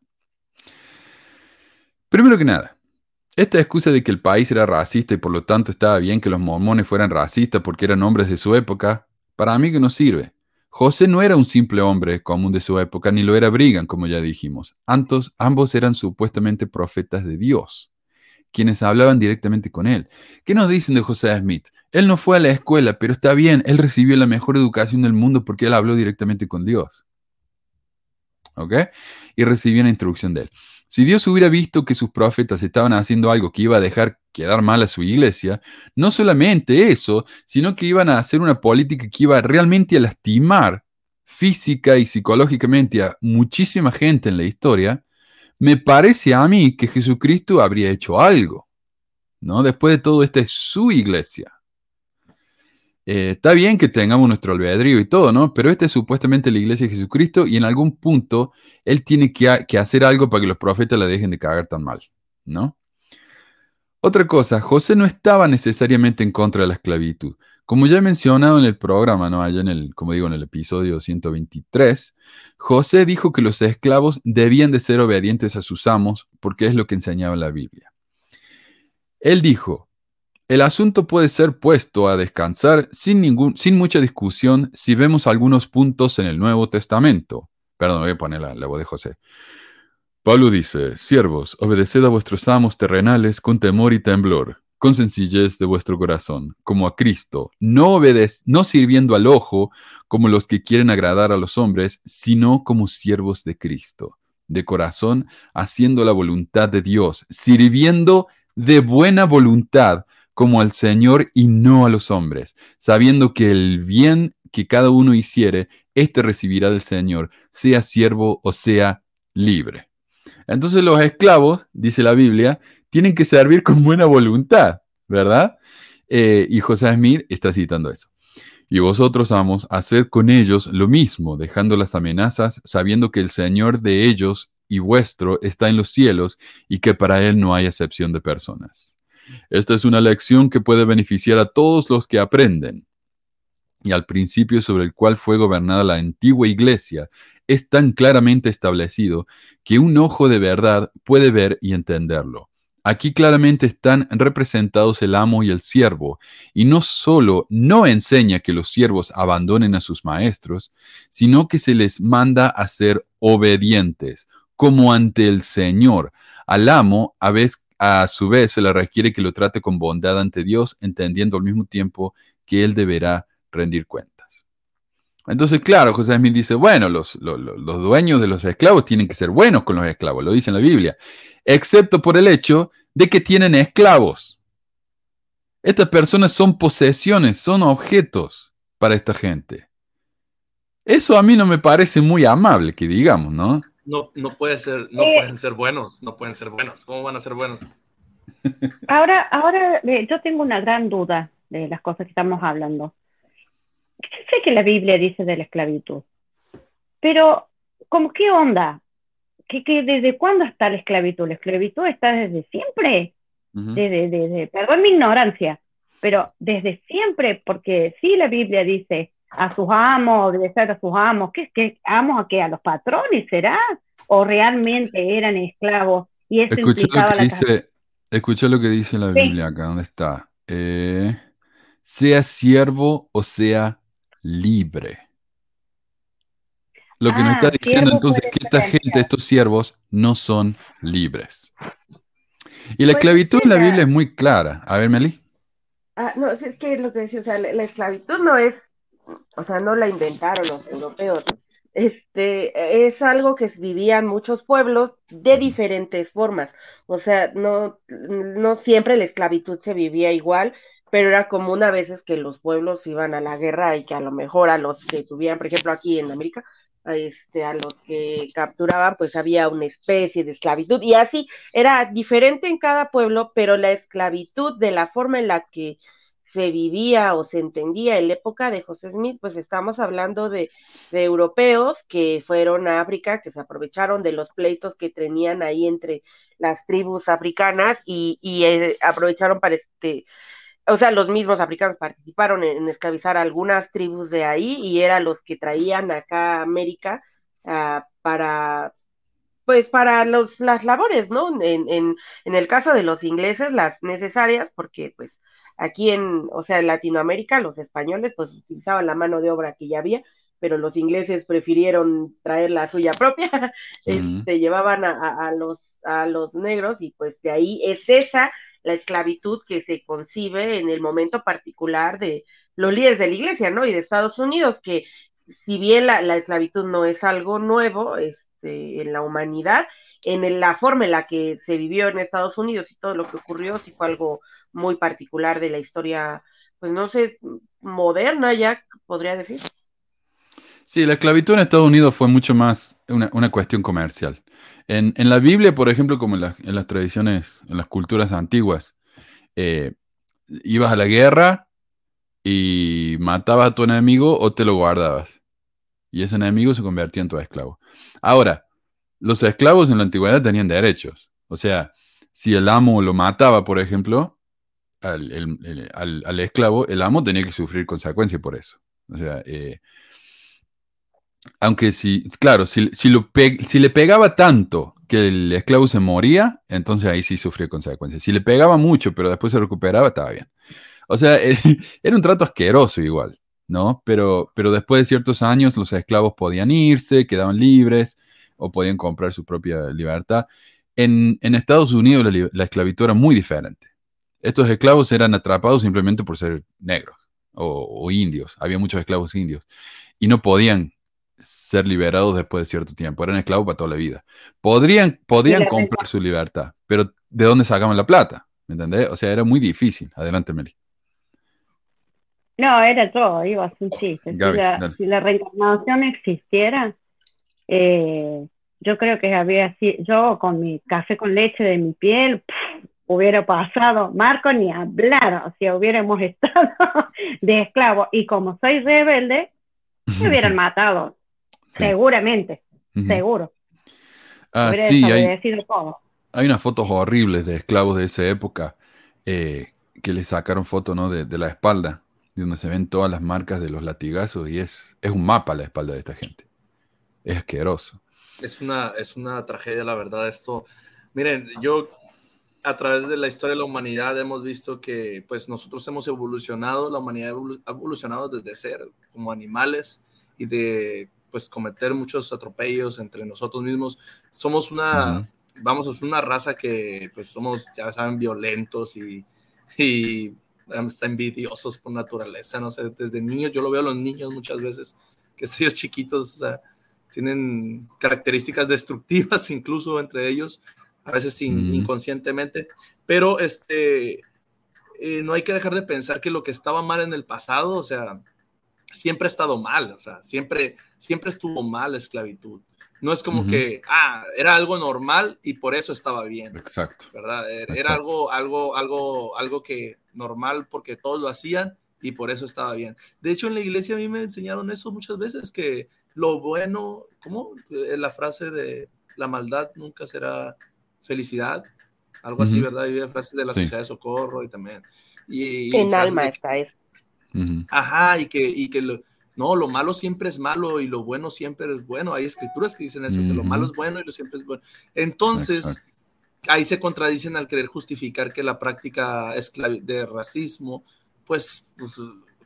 primero que nada, esta excusa de que el país era racista y por lo tanto estaba bien que los mormones fueran racistas porque eran hombres de su época, para mí que no sirve. José no era un simple hombre común de su época, ni lo era Brigham, como ya dijimos. Antos, ambos eran supuestamente profetas de Dios, quienes hablaban directamente con él. ¿Qué nos dicen de José Smith? Él no fue a la escuela, pero está bien, él recibió la mejor educación del mundo porque él habló directamente con Dios. ¿ok? Y recibían instrucción de él. Si Dios hubiera visto que sus profetas estaban haciendo algo que iba a dejar quedar mal a su iglesia, no solamente eso, sino que iban a hacer una política que iba realmente a lastimar física y psicológicamente a muchísima gente en la historia, me parece a mí que Jesucristo habría hecho algo. ¿no? Después de todo, esta es su iglesia. Eh, está bien que tengamos nuestro albedrío y todo, ¿no? Pero esta es supuestamente la iglesia de Jesucristo y en algún punto él tiene que, hacer algo para que los profetas la dejen de cagar tan mal, ¿no? Otra cosa, José no estaba necesariamente en contra de la esclavitud. Como ya he mencionado en el programa, ¿no? Allá en el, como digo, en el episodio 123, José dijo que los esclavos debían de ser obedientes a sus amos porque es lo que enseñaba la Biblia. Él dijo, el asunto puede ser puesto a descansar sin, sin mucha discusión si vemos algunos puntos en el Nuevo Testamento. Perdón, voy a poner la, voz de José. Pablo dice, siervos, obedeced a vuestros amos terrenales con temor y temblor, con sencillez de vuestro corazón, como a Cristo, no, obedez, no sirviendo al ojo como los que quieren agradar a los hombres, sino como siervos de Cristo, de corazón, haciendo la voluntad de Dios, sirviendo de buena voluntad, como al Señor y no a los hombres, sabiendo que el bien que cada uno hiciere, éste recibirá del Señor, sea siervo o sea libre. Entonces los esclavos, dice la Biblia, tienen que servir con buena voluntad, ¿verdad? Eh, y José Smith está citando eso. Y vosotros, amos, haced con ellos lo mismo, dejando las amenazas, sabiendo que el Señor de ellos y vuestro está en los cielos y que para Él no hay excepción de personas. Esta es una lección que puede beneficiar a todos los que aprenden. Y al principio sobre el cual fue gobernada la antigua iglesia es tan claramente establecido que un ojo de verdad puede ver y entenderlo. Aquí claramente están representados el amo y el siervo, y no solo no enseña que los siervos abandonen a sus maestros, sino que se les manda a ser obedientes, como ante el Señor. Al amo a veces a su vez se le requiere que lo trate con bondad ante Dios, entendiendo al mismo tiempo que él deberá rendir cuentas. Entonces, claro, José Smith dice, bueno, los, los, dueños de los esclavos tienen que ser buenos con los esclavos, lo dice en la Biblia, excepto por el hecho de que tienen esclavos. Estas personas son posesiones, son objetos para esta gente. Eso a mí no me parece muy amable, que digamos, ¿no? No, no puede ser, no eh, pueden ser buenos, no pueden ser buenos. ¿Cómo van a ser buenos? (laughs) Ahora, ahora yo tengo una gran duda de las cosas que estamos hablando. Sé que la Biblia dice de la esclavitud, pero ¿cómo qué onda? ¿Qué, desde cuándo está la esclavitud? ¿La esclavitud está desde siempre? desde, desde, perdón mi ignorancia, pero desde siempre, porque sí la Biblia dice a sus amos, ser a sus amos, ¿qué, qué amos a qué? ¿A los patrones será? ¿O realmente eran esclavos? Y eso escucha lo que dice, escucha lo que dice la Biblia acá, ¿dónde está? Eh, sea siervo o sea libre. Lo que nos está ah, diciendo entonces es que esta gente, estos siervos, no son libres. Y la pues esclavitud en la Biblia es muy clara. A ver, Meli. Ah, no, es que lo que decía, o sea, la esclavitud no es o sea, no la inventaron los europeos. Este, es algo que vivían muchos pueblos de diferentes formas. O sea, no, no siempre la esclavitud se vivía igual, pero era común a veces que los pueblos iban a la guerra y que a lo mejor a los que tuvieran, por ejemplo, aquí en América, este, a los que capturaban, pues había una especie de esclavitud. Y así era diferente en cada pueblo, pero la esclavitud de la forma en la que se vivía o se entendía en la época de José Smith, pues estamos hablando de, europeos que fueron a África, que se aprovecharon de los pleitos que tenían ahí entre las tribus africanas y, eh, aprovecharon para este, o sea, los mismos africanos participaron en, esclavizar algunas tribus de ahí y eran los que traían acá a América ah, para pues para los, las labores, ¿no? En, en, en el caso de los ingleses, las necesarias, porque pues Aquí en, o sea, en Latinoamérica, los españoles pues utilizaban la mano de obra que ya había, pero los ingleses prefirieron traer la suya propia, (laughs) este, llevaban a, los, a los negros y pues de ahí es esa la esclavitud que se concibe en el momento particular de los líderes de la iglesia, ¿no? Y de Estados Unidos, que si bien la, la esclavitud no es algo nuevo, es, este, en la humanidad, en la forma en la que se vivió en Estados Unidos y todo lo que ocurrió, sí fue algo muy particular de la historia, pues no sé, moderna ya, podría decir. Sí, la esclavitud en Estados Unidos fue mucho más una, cuestión comercial. En, la Biblia, por ejemplo, como en, las tradiciones, en las culturas antiguas, eh, ibas a la guerra y matabas a tu enemigo o te lo guardabas. Y ese enemigo se convertía en tu esclavo. Ahora, los esclavos en la antigüedad tenían derechos. O sea, si el amo lo mataba, por ejemplo, al, esclavo, el amo tenía que sufrir consecuencias por eso. O sea, eh, aunque si, claro, si, lo si le pegaba tanto que el esclavo se moría, entonces ahí sí sufría consecuencias. Si le pegaba mucho, pero después se recuperaba, estaba bien. O sea, (laughs) era un trato asqueroso igual, ¿no? Pero, pero después de ciertos años los esclavos podían irse, quedaban libres o podían comprar su propia libertad. En, Estados Unidos la, esclavitud era muy diferente. Estos esclavos eran atrapados simplemente por ser negros o, o indios. Había muchos esclavos indios y no podían ser liberados después de cierto tiempo. Eran esclavos para toda la vida. Podrían, podían comprar su libertad, pero ¿de dónde sacaban la plata? ¿Me entendés? O sea, era muy difícil. Adelante, Meli. No, era todo, iba a un chiste. si, la, reencarnación existiera, eh, yo creo que había sido, yo con mi café con leche de mi piel, hubiera pasado, Marco ni hablar, si hubiéramos (laughs) estado de esclavo. Y como soy rebelde, me hubieran matado. Seguramente, seguro. Ah, sí, hay, hay unas fotos horribles de esclavos de esa época eh, que le sacaron fotos ¿no? de, la espalda, donde se ven todas las marcas de los latigazos y es, es un mapa la espalda de esta gente. Es asqueroso. Es una, es una tragedia, la verdad, esto. Miren, yo a través de la historia de la humanidad hemos visto que pues nosotros hemos evolucionado, la humanidad ha evolucionado desde ser como animales y de pues cometer muchos atropellos entre nosotros mismos. Somos una, vamos, es una raza que pues somos, ya saben, violentos y, y está envidiosos por naturaleza, no sé, desde niños, yo lo veo a los niños muchas veces, que (laughs) ellos chiquitos, o sea, tienen características destructivas (laughs) incluso entre ellos, a veces inconscientemente, pero este, eh, no hay que dejar de pensar que lo que estaba mal en el pasado, o sea, siempre ha estado mal, o sea, siempre, siempre estuvo mal la esclavitud. No es como que, ah, era algo normal y por eso estaba bien. Exacto. ¿Verdad? Era, algo, algo, algo, algo que normal porque todos lo hacían y por eso estaba bien. De hecho, en la iglesia a mí me enseñaron eso muchas veces, que lo bueno, ¿cómo? Eh, la frase de la maldad nunca será felicidad, algo así, ¿verdad? Y frases de la sociedad de socorro y también. Y, en alma está eso. Ajá, y que, y que lo, no, lo malo siempre es malo y lo bueno siempre es bueno. Hay escrituras que dicen eso, que lo malo es bueno y lo siempre es bueno. Entonces, ahí se contradicen al querer justificar que la práctica de racismo, pues, pues,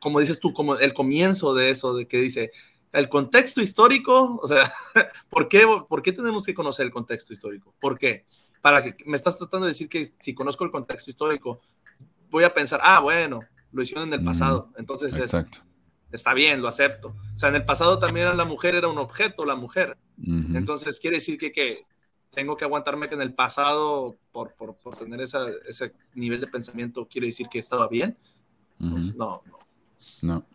como dices tú, como el comienzo de eso, de que dice, el contexto histórico, o sea, (laughs) ¿por qué, ¿por qué tenemos que conocer el contexto histórico? ¿Por qué? Para que me estás tratando de decir que si conozco el contexto histórico, voy a pensar, ah, bueno, lo hicieron en el pasado. Entonces está bien, lo acepto. O sea, en el pasado también la mujer era un objeto, la mujer. Entonces quiere decir que, que, tengo que aguantarme que en el pasado, por, por, por tener esa, ese nivel de pensamiento, quiere decir que estaba bien. Pues, no, no. No.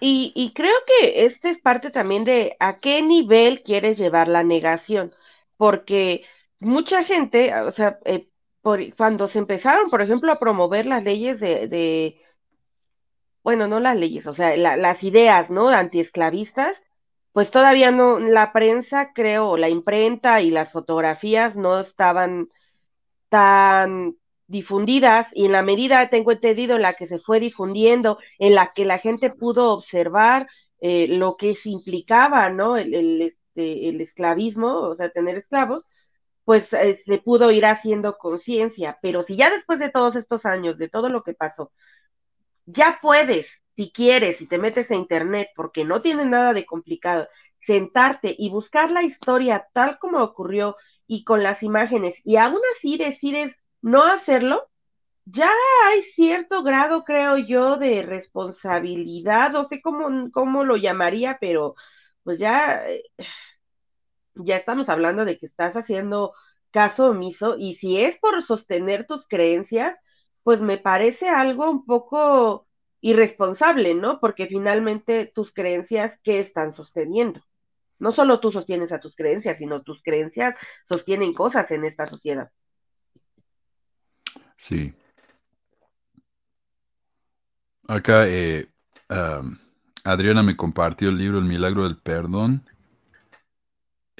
Y, y, creo que este es parte también de a qué nivel quieres llevar la negación, porque mucha gente, o sea, eh, por, cuando se empezaron, por ejemplo, a promover las leyes de, de bueno, no las leyes, o sea, las ideas, ¿no? Antiesclavistas, pues todavía no, la prensa, creo, la imprenta y las fotografías no estaban tan difundidas y en la medida, tengo entendido, en la que se fue difundiendo, en la que la gente pudo observar eh, lo que se implicaba, ¿no? El, el, este, el esclavismo, o sea, tener esclavos, pues eh, se pudo ir haciendo conciencia, pero si ya después de todos estos años, de todo lo que pasó, ya puedes, si quieres, si te metes a internet, porque no tiene nada de complicado, sentarte y buscar la historia tal como ocurrió y con las imágenes, y aún así decides no hacerlo, ya hay cierto grado, creo yo, de responsabilidad, no sé cómo, cómo lo llamaría, pero pues ya, eh, ya estamos hablando de que estás haciendo caso omiso y si es por sostener tus creencias, pues me parece algo un poco irresponsable, ¿no? Porque finalmente tus creencias, ¿qué están sosteniendo? No solo tú sostienes a tus creencias, sino tus creencias sostienen cosas en esta sociedad. Sí. Acá eh, Adriana me compartió el libro El Milagro del Perdón.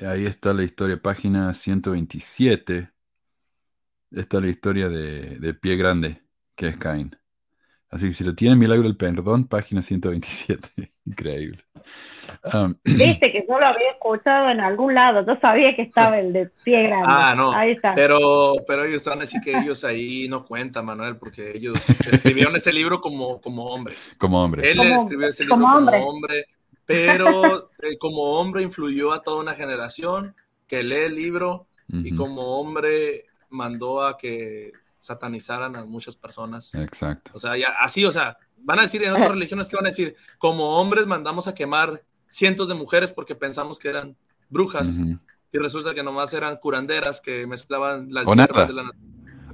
Ahí está la historia, página 127. Está la historia de, de Pie Grande, que es Caín. Así que si lo tiene Milagro del Perdón, página 127. (laughs) Increíble. (clears throat) Viste que yo lo había escuchado en algún lado. Yo sabía que estaba el de pie grande. Ah, no. Ahí está. Pero, pero ellos están así que ellos ahí no cuentan, Manuel, porque ellos escribieron ese libro como, como hombres. Como hombres. Él escribió ese libro como hombre, pero eh, como hombre influyó a toda una generación que lee el libro y como hombre mandó a que satanizaran a muchas personas. Exacto. O sea, ya, así, o sea, van a decir en otras (laughs) religiones que van a decir, como hombres mandamos a quemar cientos de mujeres porque pensamos que eran brujas y resulta que nomás eran curanderas que mezclaban las o nada. de la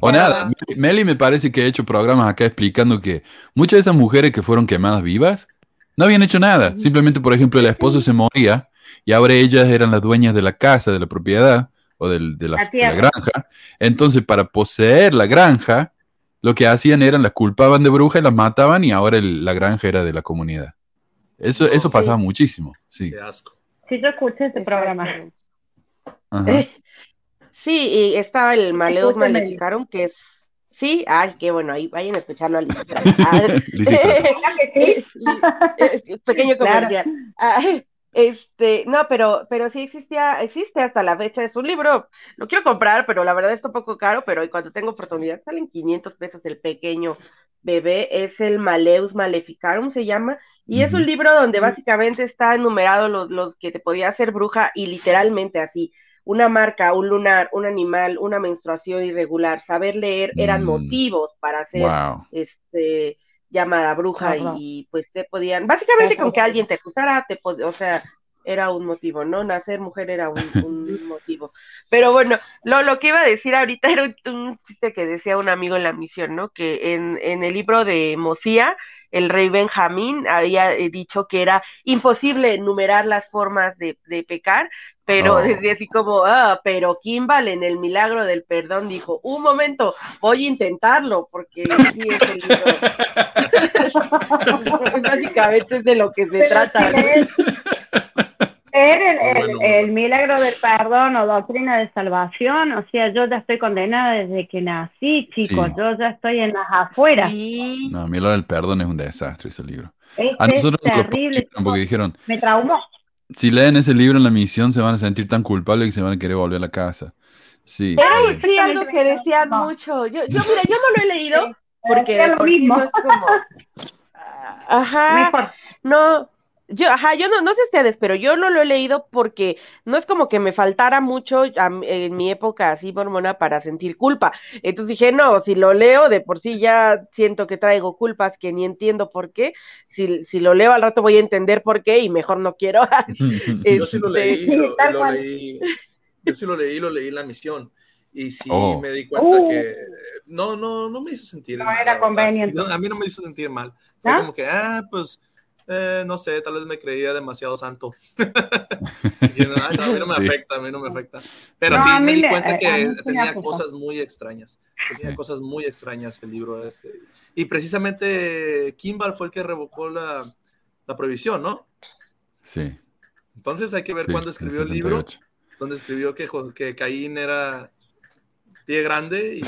o nada. Meli me parece que ha hecho programas acá explicando que muchas de esas mujeres que fueron quemadas vivas no habían hecho nada. Simplemente, por ejemplo, el esposo se moría y ahora ellas eran las dueñas de la casa, de la propiedad o de, la, granja. Entonces, para poseer la granja, lo que hacían eran las culpaban de bruja y las mataban y ahora la granja era de la comunidad. Eso, eso pasaba muchísimo, sí. Qué asco. Sí, yo escuché ese programa. (laughs) sí, y estaba el Maleus Maleficarum, que es Sí, ay, qué bueno, ahí vayan a escucharlo a (laughs) Pequeño comercial. Este, no, pero, pero sí existía, existe hasta la fecha, es un libro, lo quiero comprar, pero la verdad está un poco caro, pero cuando tengo oportunidad salen 500 pesos el pequeño bebé, es el Maleus Maleficarum se llama, y es un libro donde básicamente está enumerado los, los que te podía hacer bruja y literalmente así, una marca, un lunar, un animal, una menstruación irregular, saber leer eran mm. motivos para hacer este llamada bruja y pues te podían, básicamente con que alguien te acusara, te o sea, era un motivo, ¿no? Nacer mujer era un, (laughs) motivo. Pero bueno, lo, lo, que iba a decir ahorita era un, chiste que decía un amigo en la misión, ¿no? Que en, en el libro de Mosía, el rey Benjamín había eh, dicho que era imposible enumerar las formas de, de pecar, pero oh. desde así como, ah, pero Kimball en el milagro del perdón dijo, un momento, voy a intentarlo, porque sí es el libro. Básicamente es de lo que se trata. El, milagro del perdón o doctrina de salvación, o sea, yo ya estoy condenada desde que nací, chicos, yo ya estoy en las afueras. No, el milagro del perdón es un desastre ese libro. a nosotros es terrible, porque dijeron, me traumó. Si leen ese libro en la misión se van a sentir tan culpables que se van a querer volver a la casa. Sí. Era algo que decían mucho. Yo, yo, mira, yo no lo he leído (laughs) porque es lo mismo. es como... (laughs) Ajá. No, yo, ajá, yo no, no sé ustedes, pero yo no lo he leído porque no es como que me faltara mucho en mi época así mormona para sentir culpa. Entonces dije, no, si lo leo, de por sí ya siento que traigo culpas que ni entiendo por qué. Si, si lo leo al rato voy a entender por qué y mejor no quiero. (laughs) yo sí lo leí, este, lo, leí. Yo sí lo leí, lo leí en la misión. Y sí oh. me di cuenta uh. que no, no, no me hizo sentir no mal. Era conveniente. A mí no me hizo sentir mal. Fue como que, ah, pues eh, no sé, tal vez me creía demasiado santo. (laughs) a mí no me afecta, a mí no me afecta. Pero sí, me di cuenta que tenía cosas muy extrañas. Tenía cosas muy extrañas el libro este. Y precisamente Kimball fue el que revocó la, la prohibición, ¿no? Sí. Entonces hay que ver cuándo escribió el libro, donde escribió que, que Caín era pie grande y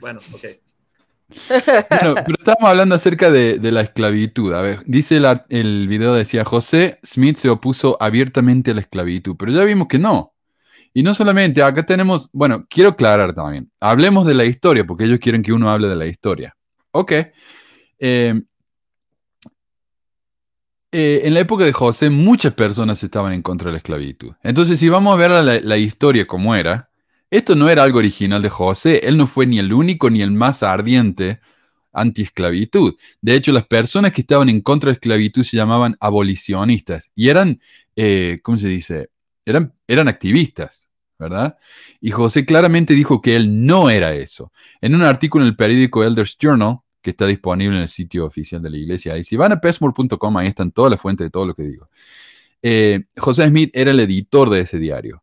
bueno, ok. Bueno, pero estamos hablando acerca de, la esclavitud. A ver, dice el video, decía, José Smith se opuso abiertamente a la esclavitud, pero ya vimos que no. Y no solamente, acá tenemos, bueno, quiero aclarar también, hablemos de la historia, porque ellos quieren que uno hable de la historia. Ok. Eh, eh, en la época de José, muchas personas estaban en contra de la esclavitud. Entonces, si vamos a ver la, la historia como era, esto no era algo original de José, él no fue ni el único ni el más ardiente anti-esclavitud. De hecho, las personas que estaban en contra de la esclavitud se llamaban abolicionistas y eran, eh, ¿cómo se dice? eran, eran activistas, ¿verdad? Y José claramente dijo que él no era eso. En un artículo en el periódico Elders Journal, que está disponible en el sitio oficial de la iglesia, y si van a pesmore.com, ahí están todas las fuentes de todo lo que digo. Eh, José Smith era el editor de ese diario.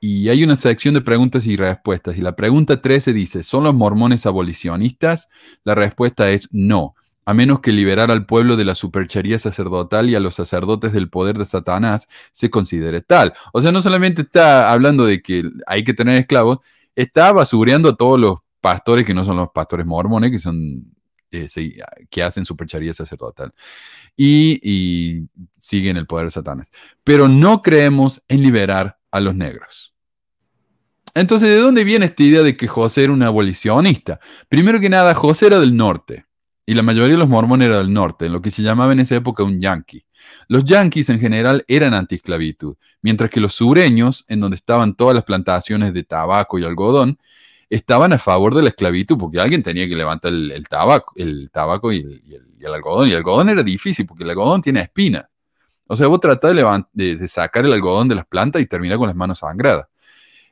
Y hay una sección de preguntas y respuestas. Y la pregunta 13 dice, ¿son los mormones abolicionistas? La respuesta es no a menos que liberar al pueblo de la superchería sacerdotal y a los sacerdotes del poder de Satanás se considere tal. O sea, no solamente está hablando de que hay que tener esclavos, está basureando a todos los pastores que no son los pastores mormones, que son eh, que hacen superchería sacerdotal y, y siguen el poder de Satanás. Pero no creemos en liberar a los negros. Entonces, ¿de dónde viene esta idea de que José era un abolicionista? Primero que nada, José era del norte. Y la mayoría de los mormones eran del norte, en lo que se llamaba en esa época un yankee. Los yankees en general eran anti-esclavitud, mientras que los sureños, en donde estaban todas las plantaciones de tabaco y algodón, estaban a favor de la esclavitud, porque alguien tenía que levantar el, tabaco, el tabaco y el, algodón. Y el algodón era difícil, porque el algodón tiene espinas. O sea, vos tratás de, de, sacar el algodón de las plantas y terminar con las manos sangradas.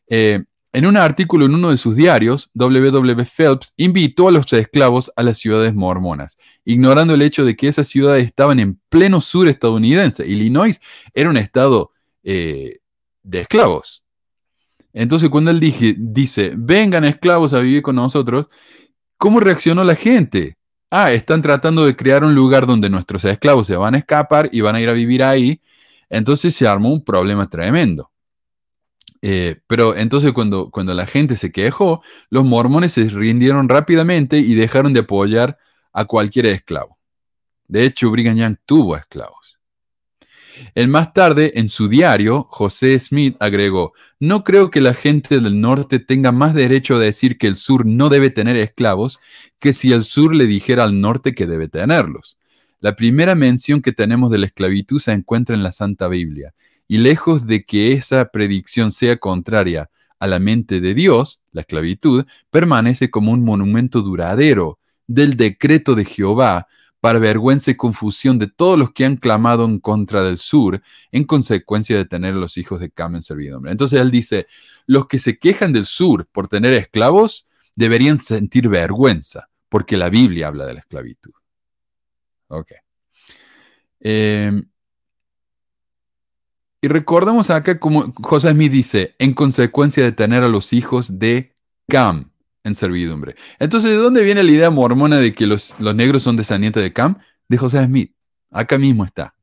Eh, en un artículo en uno de sus diarios, W. Phelps invitó a los esclavos a las ciudades mormonas, ignorando el hecho de que esas ciudades estaban en pleno sur estadounidense. Illinois era un estado eh, de esclavos. Entonces, cuando él dice, vengan esclavos a vivir con nosotros, ¿cómo reaccionó la gente? Ah, están tratando de crear un lugar donde nuestros esclavos se van a escapar y van a ir a vivir ahí. Entonces se armó un problema tremendo. Eh, pero entonces cuando, cuando la gente se quejó, los mormones se rindieron rápidamente y dejaron de apoyar a cualquier esclavo. De hecho, Brigham Young tuvo esclavos. El más tarde, en su diario, José Smith agregó, no creo que la gente del norte tenga más derecho a decir que el sur no debe tener esclavos que si el sur le dijera al norte que debe tenerlos. La primera mención que tenemos de la esclavitud se encuentra en la Santa Biblia y lejos de que esa predicción sea contraria a la mente de Dios, la esclavitud permanece como un monumento duradero del decreto de Jehová para vergüenza y confusión de todos los que han clamado en contra del sur en consecuencia de tener a los hijos de Cam en servidumbre. Entonces él dice, los que se quejan del sur por tener esclavos deberían sentir vergüenza, porque la Biblia habla de la esclavitud. Ok. Eh, y recordemos acá como José Smith dice, en consecuencia de tener a los hijos de Cam en servidumbre. Entonces, ¿de dónde viene la idea mormona de que los, los negros son descendientes de Cam? De José Smith. Acá mismo está.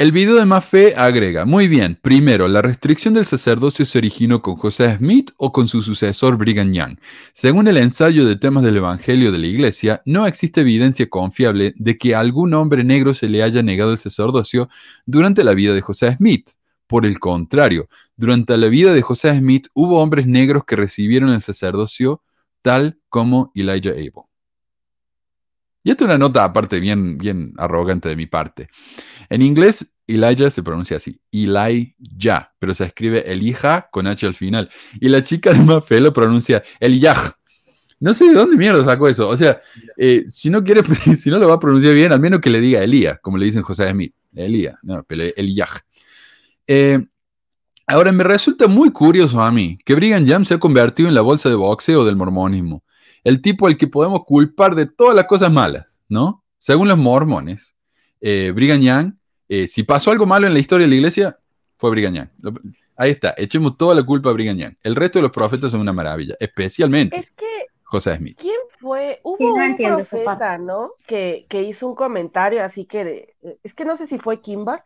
El video de Más Fe agrega, muy bien, primero, la restricción del sacerdocio se originó con José Smith o con su sucesor Brigham Young. Según el ensayo de temas del Evangelio de la Iglesia, no existe evidencia confiable de que a algún hombre negro se le haya negado el sacerdocio durante la vida de José Smith. Por el contrario, durante la vida de José Smith hubo hombres negros que recibieron el sacerdocio tal como Elijah Abel. Y esta es una nota aparte bien, bien arrogante de mi parte. En inglés, Elijah se pronuncia así, Elijah, pero se escribe Elija con H al final. Y la chica de Mafé lo pronuncia Elijah. No sé de dónde mierda sacó eso. O sea, eh, si no quiere, (laughs) si no lo va a pronunciar bien, al menos que le diga Elías, como le dicen José Smith. Elías, no, pero Elijah. Eh, ahora, me resulta muy curioso a mí que Brigham Young se ha convertido en la bolsa de boxeo del mormonismo el tipo al que podemos culpar de todas las cosas malas, ¿no? Según los mormones, eh, Brigham Young, eh, si pasó algo malo en la historia de la iglesia, fue Brigham Young. ahí está, echemos toda la culpa a Brigham Young. El resto de los profetas son una maravilla, especialmente es que, José Smith. ¿Quién fue? Hubo un profeta, ¿no? Que, hizo un comentario así que, es que no sé si fue Kimber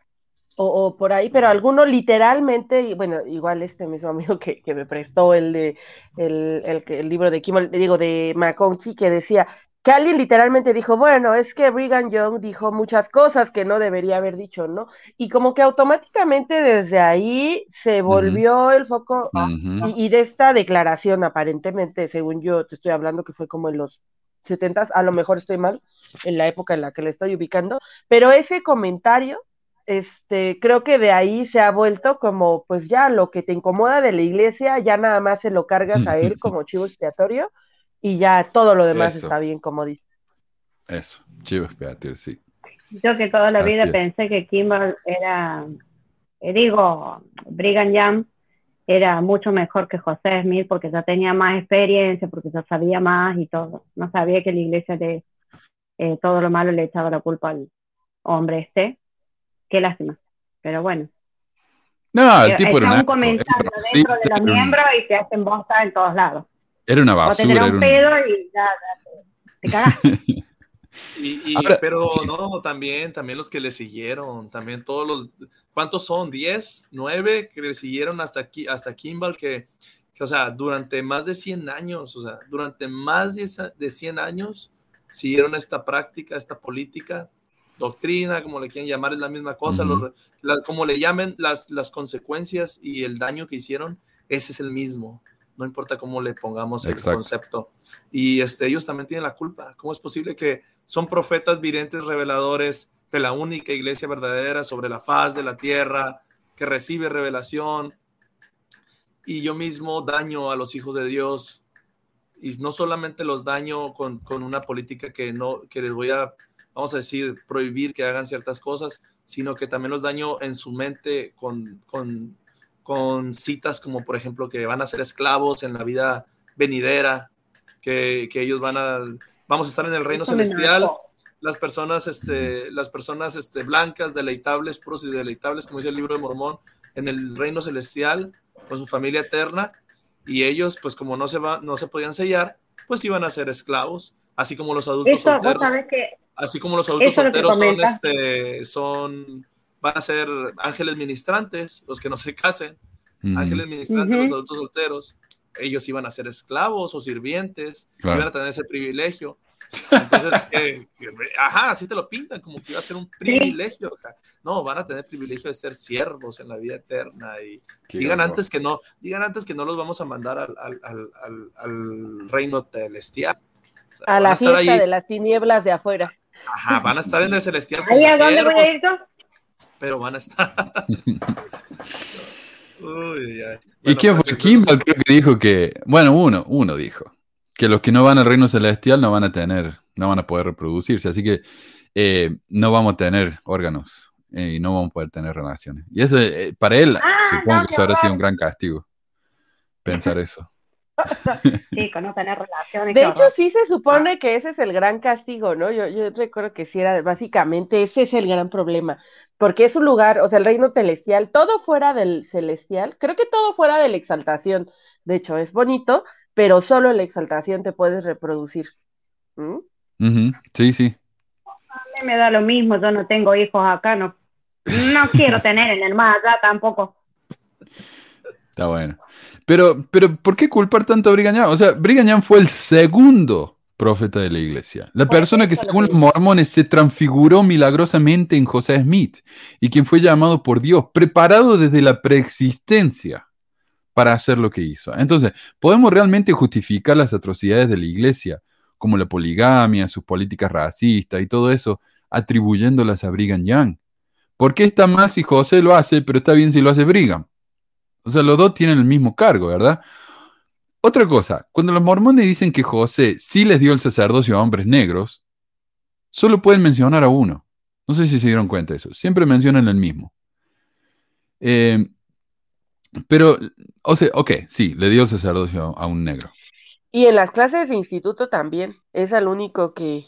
o, por ahí, pero alguno literalmente, y bueno, igual este mismo (laughs) amigo que, que me prestó el de el, el, el libro de Kimmel, digo, de McConaughey, que decía que alguien literalmente dijo, bueno, es que Brigham Young dijo muchas cosas que no debería haber dicho, ¿no? Y como que automáticamente desde ahí se volvió el foco y, y, de esta declaración aparentemente, según yo te estoy hablando que fue como en los setentas, a lo mejor estoy mal en la época en la que le estoy ubicando, pero ese comentario este, creo que de ahí se ha vuelto como, pues ya lo que te incomoda de la iglesia, ya nada más se lo cargas a él (laughs) como chivo expiatorio y ya todo lo demás está bien, como dice. Eso, chivo expiatorio, sí. Yo que toda la vida pensé que Kimball era eh, digo, Brigham Young era mucho mejor que José Smith porque ya tenía más experiencia, porque ya sabía más y todo. No sabía que la iglesia de eh, todo lo malo le echaba la culpa al hombre este. Qué lástima. Pero bueno. No, el tipo era un comentario dentro de los miembros y se hacen bosta en todos lados. Era una basura. O un pedo y ya, te, cagaste. (laughs) Y, pero no, también, también los que le siguieron, también todos los, ¿cuántos son? ¿10? ¿9? Que le siguieron hasta aquí, hasta Kimball, que, que, o sea, durante más de 100 años, o sea, durante más de 100 años siguieron esta práctica, esta política, doctrina, como le quieran llamar, es la misma cosa, como le llamen, las, las consecuencias y el daño que hicieron, ese es el mismo no importa cómo le pongamos el concepto. Y este, ellos también tienen la culpa. ¿Cómo es posible que son profetas videntes reveladores de la única iglesia verdadera sobre la faz de la tierra, que recibe revelación, y yo mismo daño a los hijos de Dios, y no solamente los daño con, una política que, no, que les voy a, vamos a decir, prohibir que hagan ciertas cosas, sino que también los daño en su mente con, con, con citas como, por ejemplo, que van a ser esclavos en la vida venidera, que, que ellos van a vamos a estar en el reino celestial. Las personas, este, las personas este, blancas, deleitables, puros y deleitables, como dice el libro de Mormón, en el reino celestial, con su familia eterna, y ellos, pues como no se, va, no se podían sellar, pues iban a ser esclavos, así como los adultos solteros. así como los adultos solteros son, este, son, van a ser ángeles ministrantes, los que no se casen, ángeles ministrantes, los adultos solteros ellos iban a ser esclavos o sirvientes, iban a tener ese privilegio. Entonces, (laughs) ajá, así te lo pintan, como que iba a ser un privilegio. No, van a tener privilegio de ser siervos en la vida eterna. Y digan antes que no, digan antes que no los vamos a mandar al, al, al, al reino celestial. a la fiesta de las tinieblas de afuera. Ajá, van a estar en el celestial. Como ¿A dónde voy a ir Pero van a estar. (laughs) ¿Y quién fue? Kimball creo que dijo que, bueno, uno, uno dijo, que los que no van al reino celestial no van a tener, no van a poder reproducirse, así que eh, no vamos a tener órganos eh, y no vamos a poder tener relaciones. Y eso, eh, para él, ah, supongo que eso habrá sido un gran castigo, pensar (laughs) eso. (laughs) Sí, con no tener relaciones. De hecho, sí se supone que ese es el gran castigo, ¿no? Yo, yo recuerdo que sí era, básicamente, ese es el gran problema porque es un lugar, o sea, el reino celestial, todo fuera del celestial, creo que todo fuera de la exaltación, de hecho, es bonito, pero solo en la exaltación te puedes reproducir. Sí, sí. A mí me da lo mismo, yo no tengo hijos acá, no, no quiero (laughs) tener en el más allá tampoco. Está bueno. Pero, pero, ¿por qué culpar tanto a Brigañán? O sea, Brigañán fue el segundo profeta de la iglesia. La persona que según los mormones se transfiguró milagrosamente en José Smith y quien fue llamado por Dios, preparado desde la preexistencia para hacer lo que hizo. Entonces, ¿podemos realmente justificar las atrocidades de la iglesia, como la poligamia, sus políticas racistas y todo eso, atribuyéndolas a Brigham Young? ¿Por qué está mal si José lo hace, pero está bien si lo hace Brigham? O sea, los dos tienen el mismo cargo, ¿verdad? Otra cosa, cuando los mormones dicen que José sí les dio el sacerdocio a hombres negros, solo pueden mencionar a uno. No sé si se dieron cuenta de eso. Siempre mencionan el mismo. Eh, pero, o sea, ok, sí, le dio el sacerdocio a un negro. Y en las clases de instituto también, es el único que,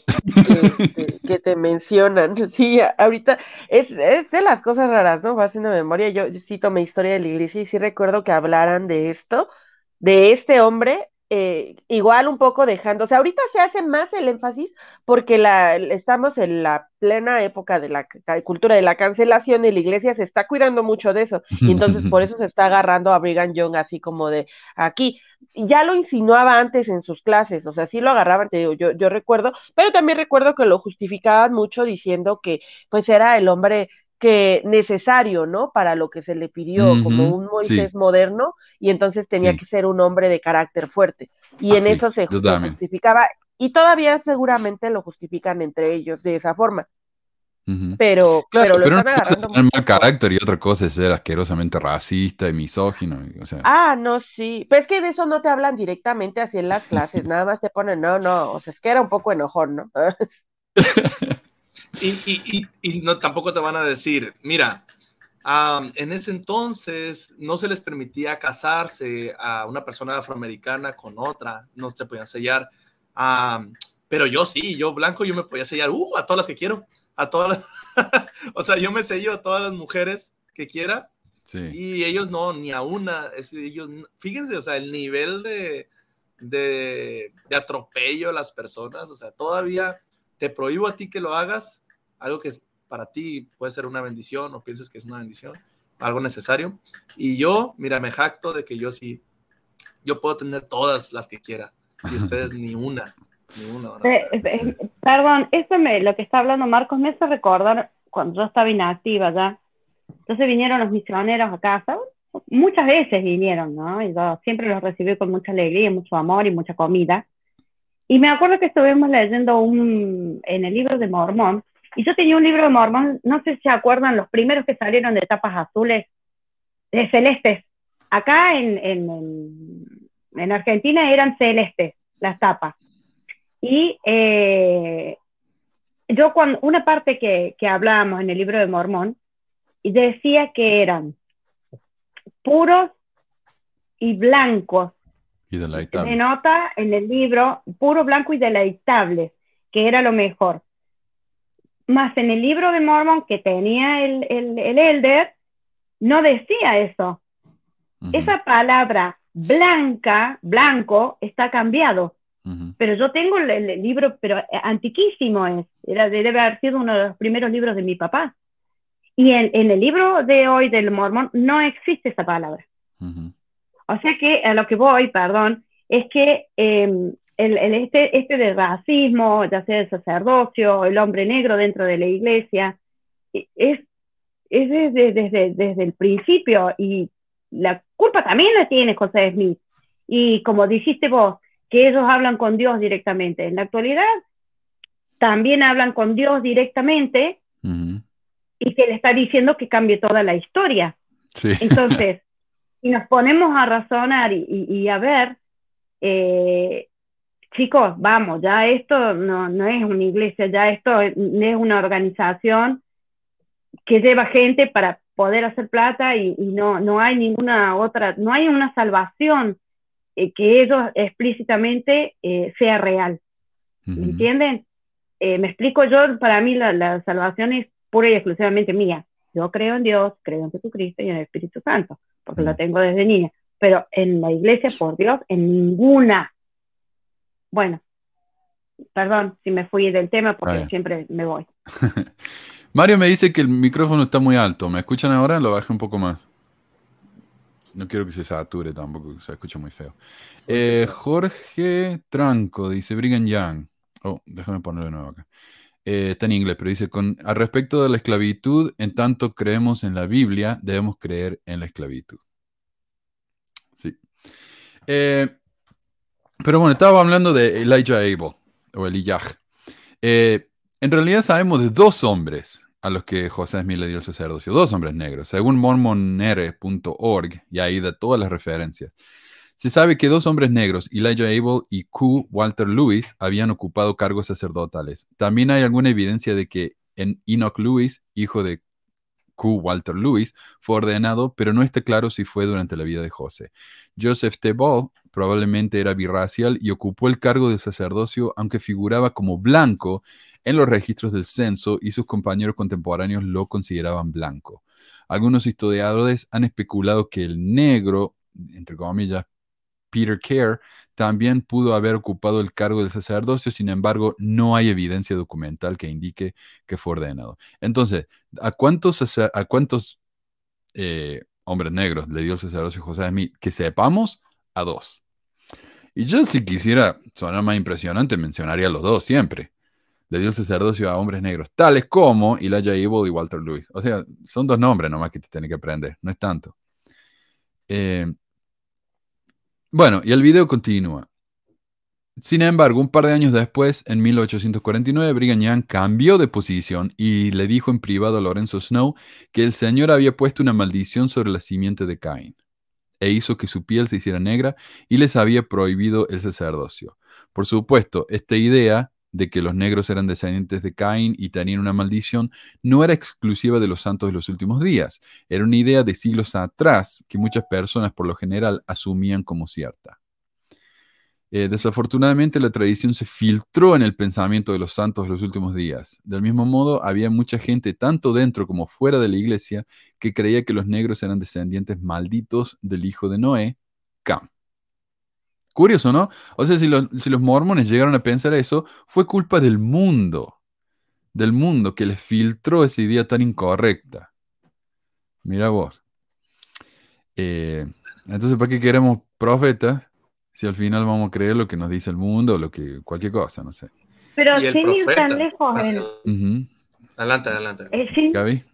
que, te, mencionan. (laughs) Sí, ahorita es, es, de las cosas raras, ¿no? Va haciendo memoria. Yo, yo sí tomé historia de la iglesia y sí recuerdo que hablaran de esto de este hombre, eh, igual un poco dejando, o sea, ahorita se hace más el énfasis porque la, estamos en la plena época de la cultura de la cancelación y la iglesia se está cuidando mucho de eso, y entonces por eso se está agarrando a Brigham Young así como de aquí. Ya lo insinuaba antes en sus clases, o sea, sí lo agarraban, te digo, yo, yo recuerdo, pero también recuerdo que lo justificaban mucho diciendo que pues era el hombre que necesario, ¿no? Para lo que se le pidió, como un Moisés moderno, y entonces tenía que ser un hombre de carácter fuerte. Y en eso se justificaba, y todavía seguramente lo justifican entre ellos de esa forma. Pero, pero, lo están agarrando. mal carácter y otra cosa es ser asquerosamente racista y misógino. O sea. Ah, no, sí. Pero es que de eso no te hablan directamente así en las clases, (laughs) nada más te ponen, no, no, o sea, es que era un poco enojón, ¿no? (laughs) Y, y, y, no, tampoco te van a decir, mira, en ese entonces no se les permitía casarse a una persona afroamericana con otra, no se podían sellar. pero yo sí, yo blanco, yo me podía sellar uh, a todas las que quiero, a todas (laughs) o sea, yo me sello a todas las mujeres que quiera. Y ellos no, ni a una. ellos, fíjense, o sea, el nivel de, de, de atropello a las personas, o sea, todavía te prohíbo a ti que lo hagas, algo que para ti puede ser una bendición o pienses que es una bendición, algo necesario. Y yo, mira, me jacto de que yo sí, yo puedo tener todas las que quiera y ustedes ni una. Ni una eh, perdón, esto me, lo que está hablando Marcos me hace recordar cuando yo estaba inactiva ya. Entonces vinieron los misioneros a casa, muchas veces vinieron, ¿no? Y yo siempre los recibí con mucha alegría, mucho amor y mucha comida. Y me acuerdo que estuvimos leyendo un, en el libro de Mormón, y yo tenía un libro de Mormón, no sé si se acuerdan, los primeros que salieron de tapas azules, de celestes. Acá en, en, en Argentina eran celestes las tapas. Y eh, yo cuando, una parte que, que hablábamos en el libro de Mormón, decía que eran puros y blancos. Y deleitables. Se nota en el libro puro, blanco y deleitables, que era lo mejor. Más en el libro de Mormon que tenía el, el, el Elder, no decía eso. Esa palabra blanca, blanco, está cambiado. Pero yo tengo el, libro, pero antiquísimo es. Era, debe haber sido uno de los primeros libros de mi papá. Y en, en el libro de hoy del Mormón no existe esa palabra. O sea que a lo que voy, perdón, es que em, el, el, este, este de racismo, ya sea el sacerdocio, el hombre negro dentro de la iglesia, e, es, es desde, desde, desde el principio y la culpa también la tiene José Smith. Y como dijiste vos, que ellos hablan con Dios directamente. En la actualidad también hablan con Dios directamente y que le está diciendo que cambie toda la historia. (laughs) Entonces, si nos ponemos a razonar y, a ver, eh, chicos, vamos, ya esto no, no, es una iglesia, ya esto es una organización que lleva gente para poder hacer plata y, no, no hay ninguna otra, no hay una salvación eh, que ellos explícitamente eh, sea real. ¿Me entienden? me explico yo, para mí la, la salvación es pura y exclusivamente mía. Yo creo en Dios, creo en Jesucristo y en el Espíritu Santo porque lo tengo desde niña, pero en la iglesia, por Dios, en ninguna. Bueno, perdón si me fui del tema porque siempre me voy. (laughs) Mario me dice que el micrófono está muy alto. ¿Me escuchan ahora? Lo bajé un poco más. No quiero que se sature tampoco, se escucha muy feo. Eh, Jorge Tranco dice Brigham Young. Oh, déjame ponerlo de nuevo acá. Eh, está en inglés, pero dice, con, al respecto de la esclavitud, en tanto creemos en la Biblia, debemos creer en la esclavitud. Sí. Eh, pero bueno, estaba hablando de Elijah Abel, o Elijah. Eh, en realidad sabemos de dos hombres a los que José Smith le dio sacerdocio, dos hombres negros, según mormonere.org, y ahí de todas las referencias. Se sabe que dos hombres negros, Elijah Abel y Q. Walter Lewis, habían ocupado cargos sacerdotales. También hay alguna evidencia de que en Enoch Lewis, hijo de Q. Walter Lewis, fue ordenado, pero no está claro si fue durante la vida de José. Joseph T. Ball probablemente era birracial y ocupó el cargo de sacerdocio, aunque figuraba como blanco en los registros del censo y sus compañeros contemporáneos lo consideraban blanco. Algunos historiadores han especulado que el negro, entre comillas, Peter Kerr también pudo haber ocupado el cargo del sacerdocio, sin embargo, no hay evidencia documental que indique que fue ordenado. Entonces, ¿a cuántos, eh, hombres negros le dio el sacerdocio José mí? Que sepamos, a dos. Y yo si quisiera sonar más impresionante, mencionaría a los dos siempre. Le dio el sacerdocio a hombres negros, tales como Elijah Evil y Walter Lewis. O sea, son dos nombres nomás que te tiene que aprender, no es tanto. Eh, bueno, y el video continúa. Sin embargo, un par de años después, en 1849, Brigham Young cambió de posición y le dijo en privado a Lorenzo Snow que el Señor había puesto una maldición sobre la simiente de Caín e hizo que su piel se hiciera negra y les había prohibido el sacerdocio. Por supuesto, esta idea de que los negros eran descendientes de Caín y tenían una maldición no era exclusiva de los santos de los últimos días. Era una idea de siglos atrás que muchas personas por lo general asumían como cierta. Eh, desafortunadamente la tradición se filtró en el pensamiento de los santos de los últimos días. Del mismo modo, había mucha gente, tanto dentro como fuera de la iglesia, que creía que los negros eran descendientes malditos del hijo de Noé, Cam. Curioso, ¿no? O sea, si los, si los mormones llegaron a pensar eso, fue culpa del mundo, del mundo que les filtró esa idea tan incorrecta. Mira vos. Eh, entonces, ¿para qué queremos profetas si al final vamos a creer lo que nos dice el mundo o lo que, cualquier cosa, no sé? Pero sin ir tan lejos Adelante, adelante. Eh,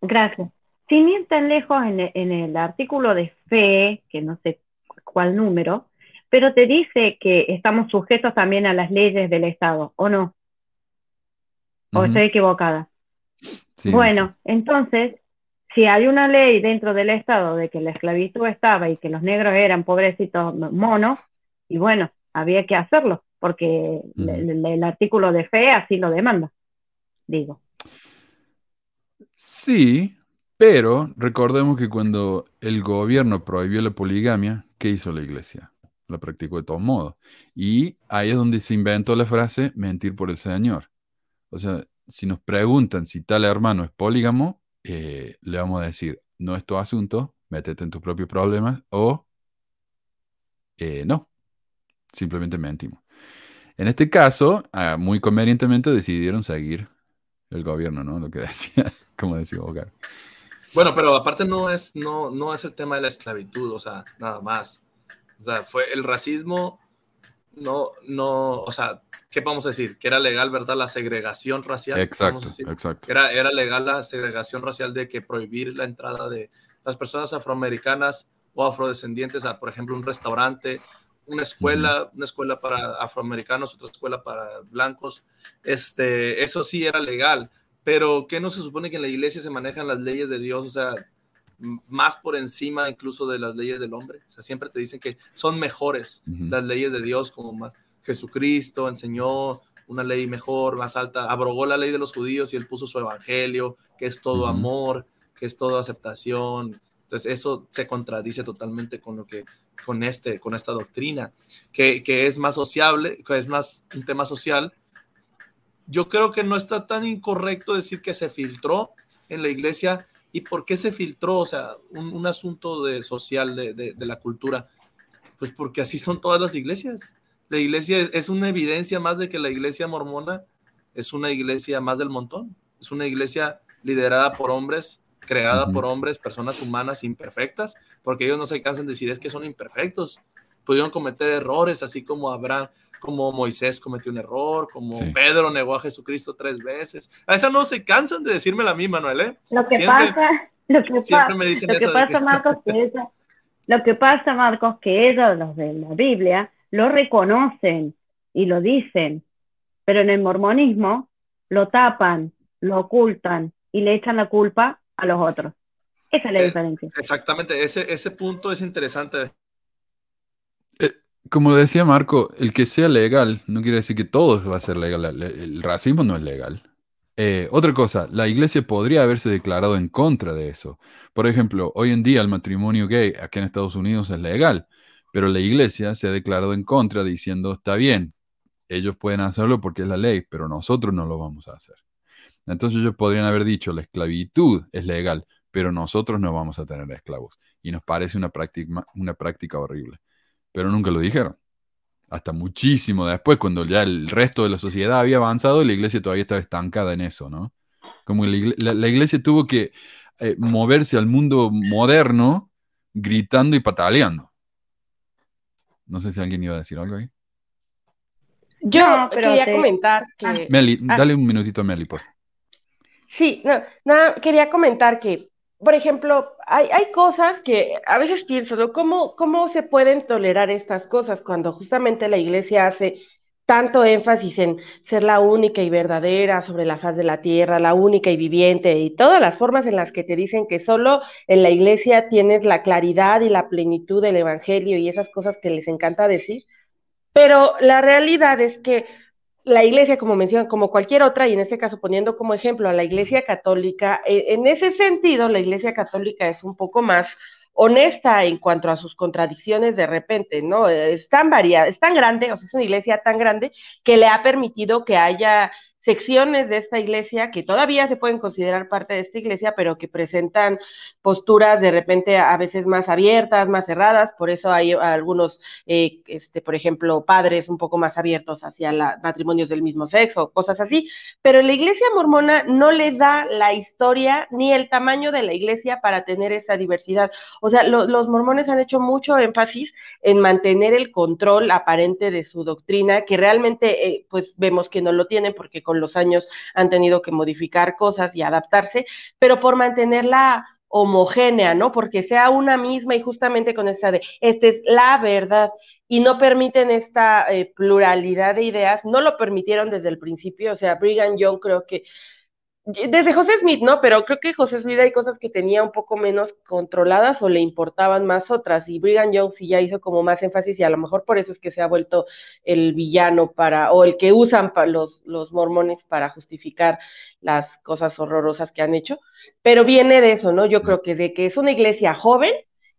Gracias. Sin ir tan lejos en en el artículo de fe, que no sé cuál número, pero te dice que estamos sujetos también a las leyes del Estado, ¿o no? ¿O estoy equivocada? bueno, entonces, si hay una ley dentro del Estado de que la esclavitud estaba y que los negros eran pobrecitos monos, y bueno, había que hacerlo, porque el, artículo de fe así lo demanda, digo. Sí, pero recordemos que cuando el gobierno prohibió la poligamia, ¿qué hizo la iglesia? la practicó de todos modos. Y ahí es donde se inventó la frase mentir por el Señor. O sea, si nos preguntan si tal hermano es polígamo, eh, le vamos a decir, no es tu asunto, métete en tus propios problemas o eh, no, simplemente mentimos. En este caso, ah, muy convenientemente decidieron seguir el gobierno, ¿no? Lo que (laughs) decía, como decía Bogar. Bueno, pero aparte no es, no, no es el tema de la esclavitud, o sea, nada más. O sea, fue el racismo, no, no, o sea, ¿qué vamos a decir? Que era legal, ¿verdad? La segregación racial. Exacto, exacto. Era, era legal la segregación racial de que prohibir la entrada de las personas afroamericanas o afrodescendientes a, por ejemplo, un restaurante, una escuela, una escuela para afroamericanos, otra escuela para blancos. Este, eso sí era legal, pero ¿qué no se supone que en la iglesia se manejan las leyes de Dios? O sea, más por encima incluso de las leyes del hombre. O sea, siempre te dicen que son mejores las leyes de Dios, como más Jesucristo enseñó una ley mejor, más alta, abrogó la ley de los judíos y él puso su evangelio, que es todo amor, que es todo aceptación. Entonces eso se contradice totalmente con lo que con este con esta doctrina, que, que es más sociable, que es más un tema social. Yo creo que no está tan incorrecto decir que se filtró en la iglesia ¿Y por qué se filtró? O sea, un, asunto de social de, de, la cultura. Pues porque así son todas las iglesias. La iglesia es una evidencia más de que la iglesia mormona es una iglesia más del montón. Es una iglesia liderada por hombres, creada por hombres, personas humanas imperfectas, porque ellos no se cansan de decir es que son imperfectos. Pudieron cometer errores, así como Abraham, como Moisés cometió un error, como Pedro negó a Jesucristo tres veces. A esa no se cansan de decirme a mí, Manuel, ¿eh? Lo que pasa, lo que siempre me dicen lo que pasa, Marcos, que lo que pasa, Marcos, que ellos, los de la Biblia, lo reconocen y lo dicen, pero en el mormonismo lo tapan, lo ocultan y le echan la culpa a los otros. Esa es la eh, diferencia. Exactamente, ese, ese punto es interesante como decía Marco, el que sea legal no quiere decir que todo va a ser legal. El racismo no es legal. Eh, otra cosa, la iglesia podría haberse declarado en contra de eso. Por ejemplo, hoy en día el matrimonio gay aquí en Estados Unidos es legal, pero la iglesia se ha declarado en contra diciendo, está bien, ellos pueden hacerlo porque es la ley, pero nosotros no lo vamos a hacer. Entonces ellos podrían haber dicho, la esclavitud es legal, pero nosotros no vamos a tener esclavos. Y nos parece una práctica, una práctica horrible pero nunca lo dijeron. Hasta muchísimo después, cuando ya el resto de la sociedad había avanzado, la iglesia todavía estaba estancada en eso, ¿no? Como la, iglesia tuvo que eh, moverse al mundo moderno gritando y pataleando. No sé si alguien iba a decir algo ahí. Yo quería comentar que... Meli, ah. dale un minutito a Meli, por Sí, no, nada, quería comentar que por ejemplo, hay, hay, cosas que a veces pienso, ¿no? ¿Cómo, ¿Cómo se pueden tolerar estas cosas cuando justamente la iglesia hace tanto énfasis en ser la única y verdadera sobre la faz de la tierra, la única y viviente, y todas las formas en las que te dicen que solo en la iglesia tienes la claridad y la plenitud del Evangelio y esas cosas que les encanta decir? Pero la realidad es que la iglesia, como mencionan, como cualquier otra, y en este caso poniendo como ejemplo a la iglesia católica, eh, en ese sentido, la iglesia católica es un poco más honesta en cuanto a sus contradicciones de repente, ¿no? Es tan variada, es tan grande, o sea, es una iglesia tan grande que le ha permitido que haya secciones de esta iglesia que todavía se pueden considerar parte de esta iglesia, pero que presentan posturas de repente a veces más abiertas, más cerradas, por eso hay algunos, eh, este, por ejemplo, padres un poco más abiertos hacia la, matrimonios del mismo sexo, cosas así, pero la iglesia mormona no le da la historia ni el tamaño de la iglesia para tener esa diversidad. O sea, los mormones han hecho mucho énfasis en mantener el control aparente de su doctrina, que realmente, eh, pues vemos que no lo tienen porque con los años han tenido que modificar cosas y adaptarse, pero por mantenerla homogénea, ¿no? Porque sea una misma y justamente con esta de, esta es la verdad, y no permiten esta eh, pluralidad de ideas, no lo permitieron desde el principio, o sea, Brigham Young creo que desde José Smith, ¿no? Pero creo que José Smith hay cosas que tenía un poco menos controladas o le importaban más otras. Y Brigham Young sí ya hizo como más énfasis y a lo mejor por eso es que se ha vuelto el villano para, o el que usan los, los mormones para justificar las cosas horrorosas que han hecho. Pero viene de eso, ¿no? Yo creo que de que es una iglesia joven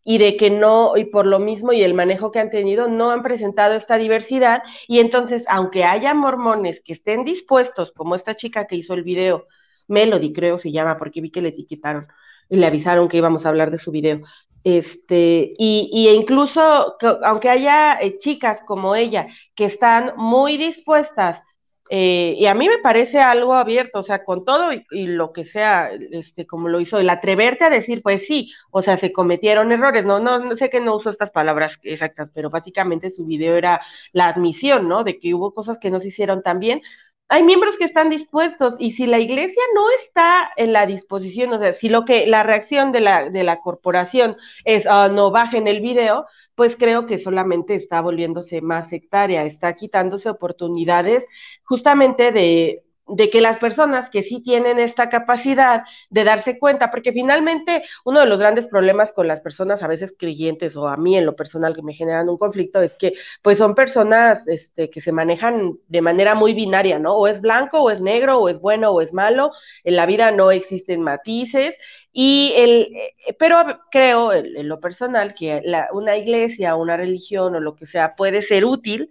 y de que no, y por lo mismo y el manejo que han tenido, no han presentado esta diversidad. Y entonces, aunque haya mormones que estén dispuestos, como esta chica que hizo el video, Melody, creo se llama, porque vi que le etiquetaron y le avisaron que íbamos a hablar de su video. Este, y, y incluso, aunque haya eh, chicas como ella que están muy dispuestas, eh, y a mí me parece algo abierto, o sea, con todo y, lo que sea, este, como lo hizo, el atreverte a decir, pues sí, o sea, se cometieron errores, no, no, no sé que no uso estas palabras exactas, pero básicamente su video era la admisión, ¿no? De que hubo cosas que no se hicieron tan bien, hay miembros que están dispuestos y si la iglesia no está en la disposición, o sea, si lo que la reacción de la, de la corporación es uh, no bajen el video, pues creo que solamente está volviéndose más sectaria, está quitándose oportunidades justamente de, de que las personas que sí tienen esta capacidad de darse cuenta, porque finalmente uno de los grandes problemas con las personas a veces creyentes o a mí en lo personal que me generan un conflicto es que pues son personas este, que se manejan de manera muy binaria, ¿no? O es blanco o es negro o es bueno o es malo, en la vida no existen matices y el, eh, pero creo en, lo personal que la, una iglesia, una religión o lo que sea puede ser útil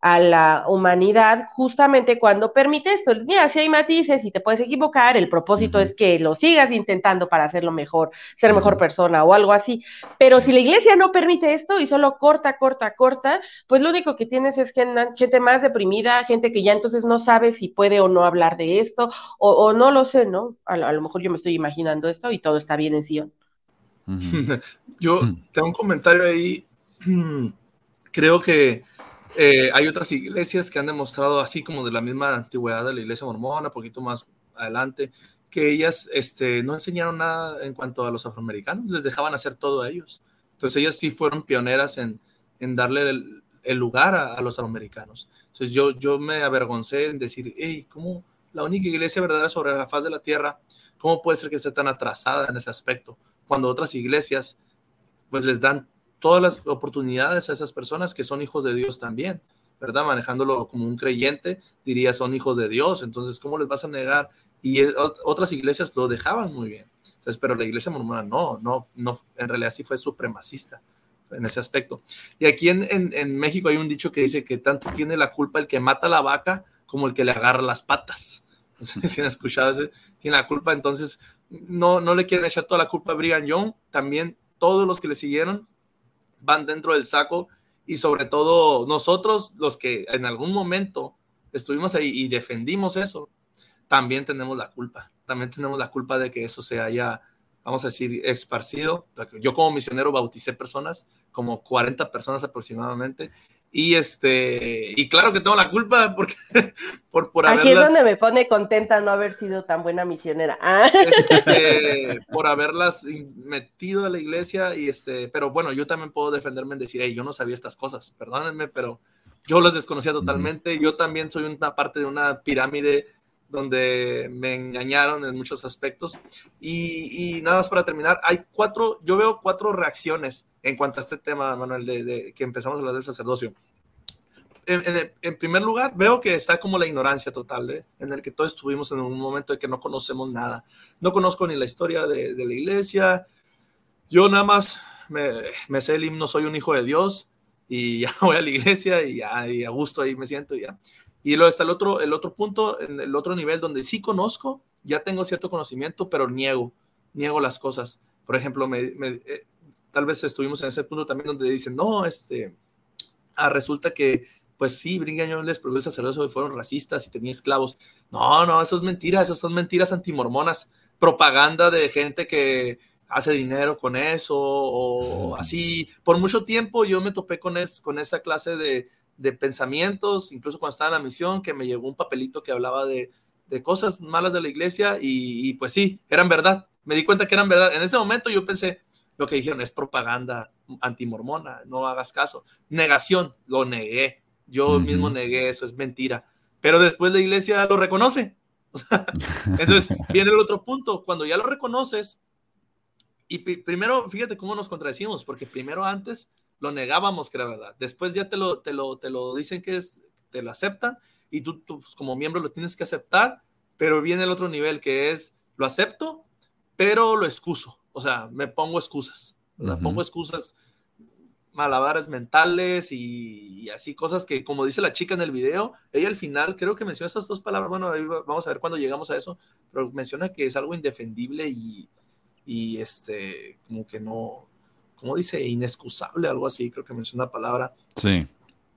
a la humanidad justamente cuando permite esto. Mira, si hay matices y te puedes equivocar, el propósito es que lo sigas intentando para hacerlo mejor, ser mejor persona o algo así. Pero si la iglesia no permite esto y solo corta, corta, corta, pues lo único que tienes es gente más deprimida, gente que ya entonces no sabe si puede o no hablar de esto, o, no lo sé, ¿no? A, lo mejor yo me estoy imaginando esto y todo está bien en Sion. (laughs) Yo tengo un comentario ahí. (clears throat) Creo que eh, hay otras iglesias que han demostrado, así como de la misma antigüedad de la iglesia mormona, poquito más adelante, que ellas este, no enseñaron nada en cuanto a los afroamericanos, les dejaban hacer todo a ellos. Entonces ellas sí fueron pioneras en, darle el, lugar a, a, los afroamericanos. Entonces yo, yo me avergoncé en decir, hey, ¿cómo la única iglesia verdadera sobre la faz de la tierra, cómo puede ser que esté tan atrasada en ese aspecto? Cuando otras iglesias pues les dan todas las oportunidades a esas personas que son hijos de Dios también, ¿verdad? Manejándolo como un creyente, diría son hijos de Dios, entonces, ¿cómo les vas a negar? Y otras iglesias lo dejaban muy bien. Entonces, pero la iglesia mormona no, no, no, en realidad sí fue supremacista en ese aspecto. Y aquí en, en, México hay un dicho que dice que tanto tiene la culpa el que mata la vaca como el que le agarra las patas. (laughs) Si han escuchado ese, tiene la culpa, entonces no, no le quieren echar toda la culpa a Brigham Young, también todos los que le siguieron van dentro del saco y sobre todo nosotros, los que en algún momento estuvimos ahí y defendimos eso, también tenemos la culpa. También tenemos la culpa de que eso se haya, vamos a decir, esparcido. Yo como misionero bauticé personas, como 40 personas aproximadamente, y este, y claro que tengo la culpa porque (laughs) por, por Aquí es donde me pone contenta no haber sido tan buena misionera. Ah. Este, por haberlas metido a la iglesia, y este, pero bueno, yo también puedo defenderme en decir, hey, yo no sabía estas cosas, perdónenme, pero yo las desconocía totalmente. Yo también soy una parte de una pirámide donde me engañaron en muchos aspectos. Y, y, nada más para terminar, hay cuatro, yo veo cuatro reacciones en cuanto a este tema, Manuel, de, que empezamos a hablar del sacerdocio. en, primer lugar, veo que está como la ignorancia total, ¿eh? en el que todos estuvimos en un momento de que no conocemos nada. No conozco ni la historia de, la iglesia. Yo nada más me, sé el himno, soy un hijo de Dios, y ya (laughs) voy a la iglesia y, ya, y a gusto ahí me siento y ya. Y luego está el otro, el otro punto, en el otro nivel donde sí conozco, ya tengo cierto conocimiento, pero niego, niego las cosas. Por ejemplo, eh, tal vez estuvimos en ese punto también donde dicen, no, este, ah, resulta que, pues sí, Brigham les prohibió el sacerdocio y fueron racistas y tenía esclavos. No, no, eso es mentira, eso son mentiras antimormonas, propaganda de gente que hace dinero con eso o así. Por mucho tiempo yo me topé con, es, con esa clase de, de pensamientos, incluso cuando estaba en la misión, que me llegó un papelito que hablaba de, de cosas malas de la iglesia y, pues sí, eran verdad. Me di cuenta que eran verdad. En ese momento yo pensé, lo que dijeron es propaganda antimormona, no hagas caso. Negación, lo negué. Yo mismo negué eso, es mentira. Pero después la iglesia lo reconoce. (laughs) Entonces (laughs) viene el otro punto, cuando ya lo reconoces, y primero, fíjate cómo nos contradecimos, porque primero antes lo negábamos que era verdad. Después ya te lo, te lo, te lo dicen que es, te lo aceptan y tú, pues, como miembro lo tienes que aceptar, pero viene el otro nivel que es, lo acepto, pero lo excuso. O sea, me pongo excusas. Me pongo excusas, malabares mentales y, así cosas que, como dice la chica en el video, ella al final creo que menciona esas dos palabras. Bueno, vamos a ver cuando llegamos a eso, pero menciona que es algo indefendible y, y este, como que no, como dice? Inexcusable, algo así, creo que menciona la palabra. Sí.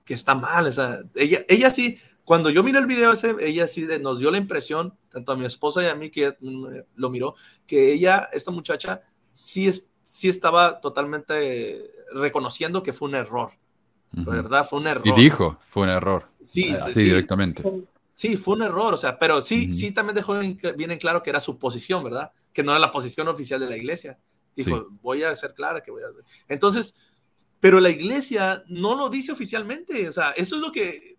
Que está mal, o sea, ella, ella sí, cuando yo miré el video ese, ella sí nos dio la impresión, tanto a mi esposa y a mí que mm, lo miró, que ella, esta muchacha, sí, es, sí estaba totalmente reconociendo que fue un error. ¿Verdad? Fue un error. Y dijo, fue un error. Sí, eh, sí, directamente. Sí, fue un error, o sea, pero sí, sí también dejó bien en claro que era su posición, ¿verdad? Que no era la posición oficial de la iglesia. Dijo, voy a ser clara que voy a... Entonces, pero la iglesia no lo dice oficialmente. O sea, eso es lo que...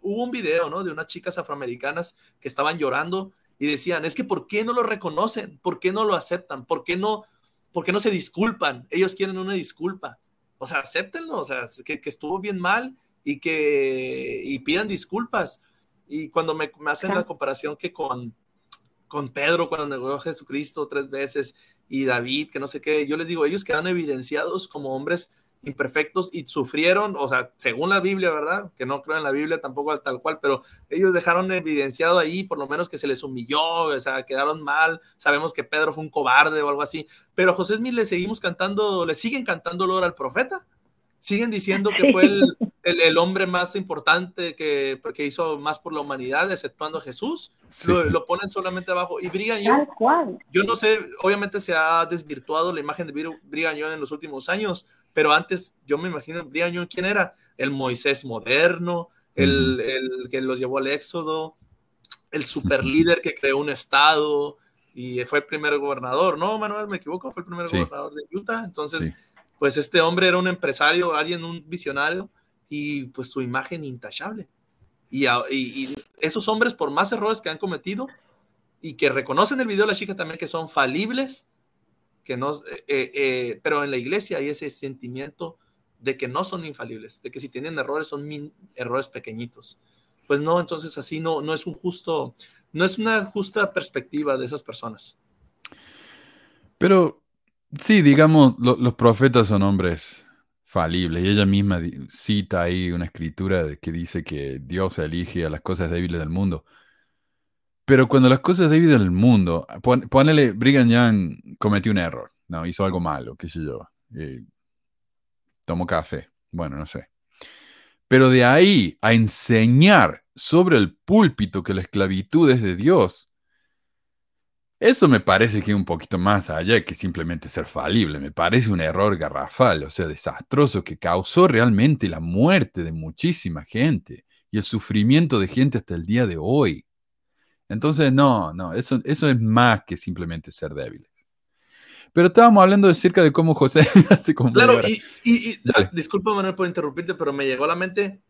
Hubo un video, ¿no? De unas chicas afroamericanas que estaban llorando y decían, es que ¿por qué no lo reconocen? ¿Por qué no lo aceptan? ¿Por qué no, por qué no se disculpan? Ellos quieren una disculpa. O sea, acéptenlo, o sea, que, que estuvo bien mal y que y pidan disculpas. Y cuando me, me hacen la comparación que con, con Pedro, cuando negó a Jesucristo tres veces, y David, que no sé qué, yo les digo, ellos quedan evidenciados como hombres imperfectos y sufrieron, o sea, según la Biblia, ¿verdad? Que no creo en la Biblia tampoco tal cual, pero ellos dejaron evidenciado ahí, por lo menos que se les humilló, o sea, quedaron mal, sabemos que Pedro fue un cobarde o algo así, pero José Smith le seguimos cantando, le siguen cantando olor al profeta, siguen diciendo que fue el, el, hombre más importante que, que, hizo más por la humanidad, exceptuando a Jesús. Lo, ponen solamente abajo. Y Brigham Young, yo no sé, obviamente se ha desvirtuado la imagen de Brigham Young en los últimos años, pero antes yo me imagino Brigham Young, ¿quién era? El Moisés moderno, el, el que los llevó al Éxodo, el super líder que creó un estado y fue el primer gobernador, ¿no, Manuel? ¿Me equivoco? Fue el primer gobernador de Utah. Entonces, pues este hombre era un empresario, alguien, un visionario y pues su imagen intachable. Y, esos hombres, por más errores que han cometido y que reconocen el video de la chica también que son falibles, que no, eh, eh, eh, pero en la iglesia hay ese sentimiento de que no son infalibles, de que si tienen errores son errores pequeñitos. Pues no, entonces así no, no es un justo, no es una justa perspectiva de esas personas. Pero sí, digamos, los profetas son hombres falible. Y ella misma cita ahí una escritura que dice que Dios elige a las cosas débiles del mundo. Pero cuando las cosas débiles del mundo, ponele, Brigham Young cometió un error, ¿no? Hizo algo malo, qué sé yo. Eh, tomó café, bueno, no sé. Pero de ahí a enseñar sobre el púlpito que la esclavitud es de Dios, eso me parece que es un poquito más allá que simplemente ser falible. Me parece un error garrafal, o sea, desastroso, que causó realmente la muerte de muchísima gente y el sufrimiento de gente hasta el día de hoy. Entonces, no, no, eso, eso es más que simplemente ser débiles. Pero estábamos hablando de cerca de cómo José (laughs) hace como. Claro, y, y, disculpa, Manuel, por interrumpirte, pero me llegó a la mente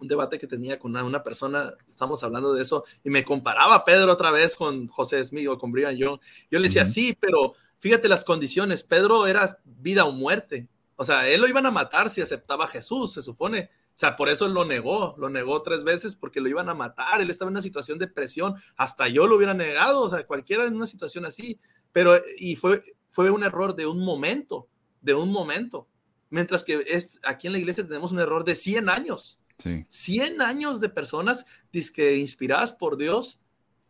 un debate que tenía con una, persona, estamos hablando de eso, y me comparaba Pedro otra vez con José Smith o con Brian Young. Yo le decía, sí, pero fíjate las condiciones, Pedro era vida o muerte. O sea, él lo iban a matar si aceptaba a Jesús, se supone. O sea, por eso lo negó, lo negó tres veces porque lo iban a matar. Él estaba en una situación de presión, hasta yo lo hubiera negado, o sea, cualquiera en una situación así. Pero, y fue, fue un error de un momento, de un momento. Mientras que es, aquí en la iglesia tenemos un error de 100 años. Sí. 100 años de personas que inspiradas por Dios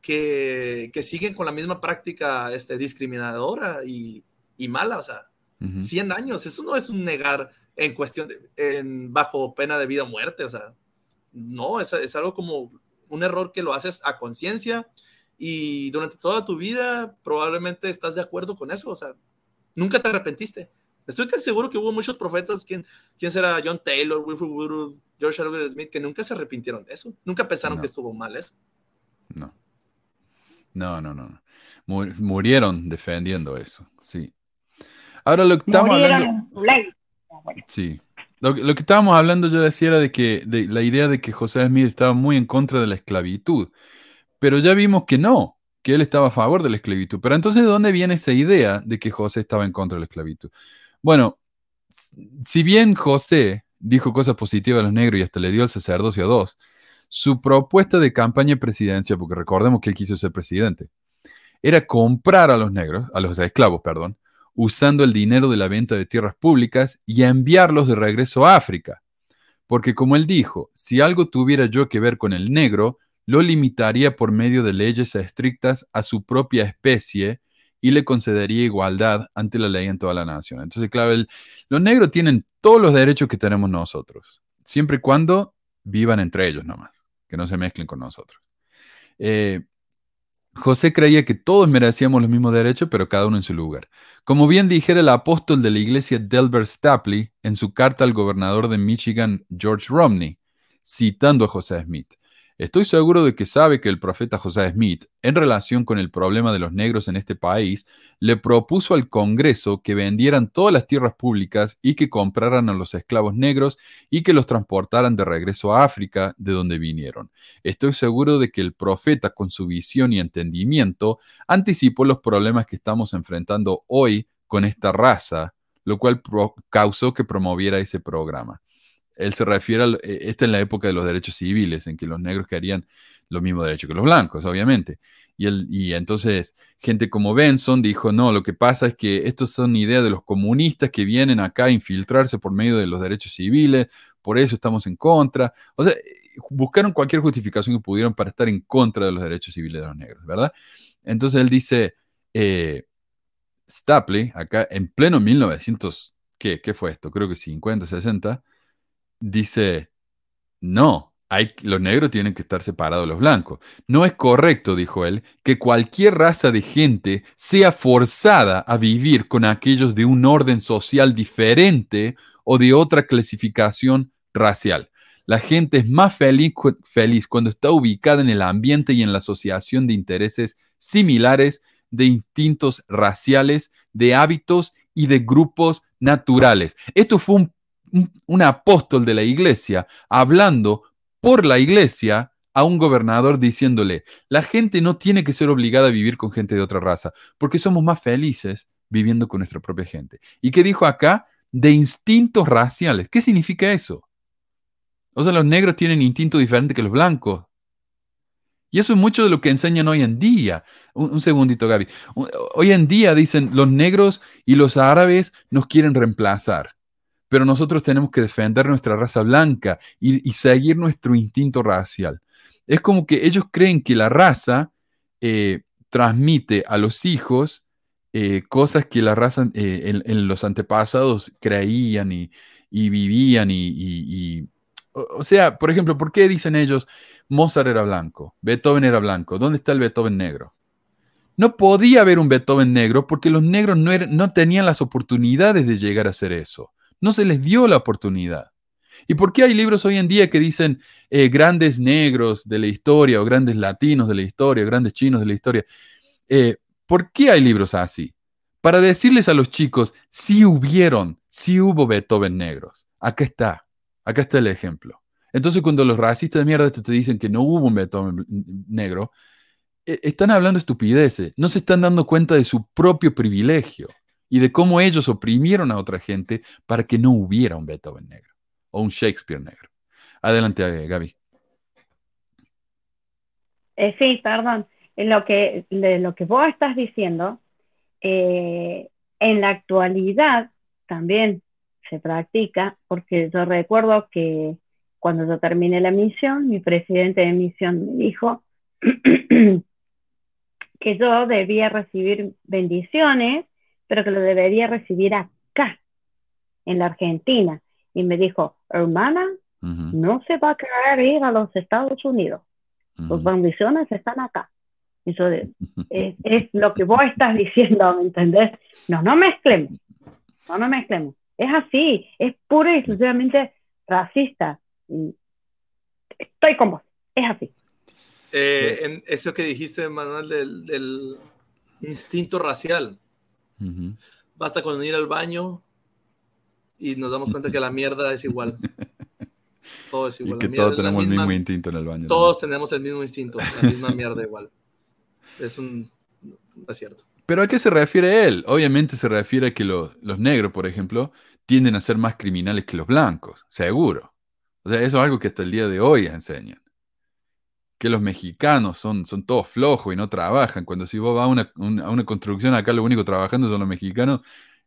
que, que, siguen con la misma práctica este, discriminadora y, y mala. O sea, 100 años, eso no es un negar en cuestión, de, en, bajo pena de vida o muerte, o sea, no, es, es algo como un error que lo haces a conciencia y durante toda tu vida probablemente estás de acuerdo con eso, o sea, nunca te arrepentiste. Estoy casi seguro que hubo muchos profetas, ¿quién, quién será? John Taylor, Woodruff, George Albert Smith, que nunca se arrepintieron de eso, nunca pensaron que estuvo mal eso. No. No, no, no. Murieron defendiendo eso, sí. Ahora lo que estamos hablando. Sí. Lo, que estábamos hablando yo decía era de que de la idea de que José Smith estaba muy en contra de la esclavitud. Pero ya vimos que no, que él estaba a favor de la esclavitud. Pero entonces, ¿de dónde viene esa idea de que José estaba en contra de la esclavitud? Bueno, si bien José dijo cosas positivas a los negros y hasta le dio el sacerdocio a dos, su propuesta de campaña presidencia, porque recordemos que él quiso ser presidente, era comprar a los negros, a los esclavos, perdón, usando el dinero de la venta de tierras públicas y enviarlos de regreso a África. Porque como él dijo, si algo tuviera yo que ver con el negro, lo limitaría por medio de leyes estrictas a su propia especie y le concedería igualdad ante la ley en toda la nación. Entonces, claro, los negros tienen todos los derechos que tenemos nosotros, siempre y cuando vivan entre ellos nomás, que no se mezclen con nosotros. Eh, José creía que todos merecíamos los mismos derechos, pero cada uno en su lugar. Como bien dijera el apóstol de la iglesia Delbert Stapley en su carta al gobernador de Michigan, George Romney, citando a José Smith. Estoy seguro de que sabe que el profeta José Smith, en relación con el problema de los negros en este país, le propuso al Congreso que vendieran todas las tierras públicas y que compraran a los esclavos negros y que los transportaran de regreso a África, de donde vinieron. Estoy seguro de que el profeta, con su visión y entendimiento, anticipó los problemas que estamos enfrentando hoy con esta raza, lo cual causó que promoviera ese programa él se refiere a, eh, esta es la época de los derechos civiles, en que los negros querían los mismos derechos que los blancos, obviamente. Y, y entonces gente como Benson dijo, no, lo que pasa es que estos son ideas de los comunistas que vienen acá a infiltrarse por medio de los derechos civiles, por eso estamos en contra. O sea, buscaron cualquier justificación que pudieron para estar en contra de los derechos civiles de los negros, ¿verdad? Entonces él dice, eh, Stapley, acá en pleno 1900, ¿qué, ¿qué fue esto? Creo que 50, 60 dice, no, hay, los negros tienen que estar separados de los blancos. No es correcto, dijo él, que cualquier raza de gente sea forzada a vivir con aquellos de un orden social diferente o de otra clasificación racial. La gente es más feliz, feliz cuando está ubicada en el ambiente y en la asociación de intereses similares, de instintos raciales, de hábitos y de grupos naturales. Esto fue un un, apóstol de la iglesia hablando por la iglesia a un gobernador diciéndole, la gente no tiene que ser obligada a vivir con gente de otra raza, porque somos más felices viviendo con nuestra propia gente. ¿Y qué dijo acá? De instintos raciales. ¿Qué significa eso? O sea, los negros tienen instintos diferentes que los blancos. Y eso es mucho de lo que enseñan hoy en día. Un, un, segundito, Gaby. Hoy en día dicen, los negros y los árabes nos quieren reemplazar pero nosotros tenemos que defender nuestra raza blanca y, seguir nuestro instinto racial. Es como que ellos creen que la raza eh, transmite a los hijos eh, cosas que la raza eh, en, los antepasados creían y, vivían y, o, sea, por ejemplo, ¿por qué dicen ellos Mozart era blanco, Beethoven era blanco? ¿Dónde está el Beethoven negro? No podía haber un Beethoven negro porque los negros no, no tenían las oportunidades de llegar a ser eso. No se les dio la oportunidad. ¿Y por qué hay libros hoy en día que dicen eh, grandes negros de la historia o grandes latinos de la historia, grandes chinos de la historia? Eh, ¿Por qué hay libros así? Para decirles a los chicos, si hubieron, si hubo Beethoven negros. Acá está, acá está el ejemplo. Entonces cuando los racistas de mierda te, dicen que no hubo un Beethoven negro, e, están hablando estupideces, no se están dando cuenta de su propio privilegio. Y de cómo ellos oprimieron a otra gente para que no hubiera un Beethoven negro o un Shakespeare negro. Adelante, eh, Gaby. Eh, sí, perdón. Lo que, lo que vos estás diciendo, eh, en la actualidad también se practica, porque yo recuerdo que cuando yo terminé la misión, mi presidente de misión me dijo (clears throat) que yo debía recibir bendiciones, pero que lo debería recibir acá, en la Argentina. Y me dijo, hermana, no se va a querer ir a los Estados Unidos. Tus bendiciones están acá. Eso es, es, lo que vos estás diciendo, ¿me entendés? No, no mezclemos. No, no mezclemos. Es así, es pura y exclusivamente racista. Estoy con vos, es así. Eh, en eso que dijiste, Manuel, del, instinto racial. Basta con ir al baño y nos damos cuenta que la mierda es igual. (laughs) Todo es igual. Y que todos tenemos el mismo instinto en el baño. Todos tenemos el mismo instinto, la misma mierda igual. Es un... No es cierto. Pero ¿a qué se refiere él? Obviamente se refiere a que los negros, por ejemplo, tienden a ser más criminales que los blancos, seguro. O sea, eso es algo que hasta el día de hoy enseñan. Que los mexicanos son, son todos flojos y no trabajan. Cuando si vos vas a una, construcción, acá lo único trabajando son los mexicanos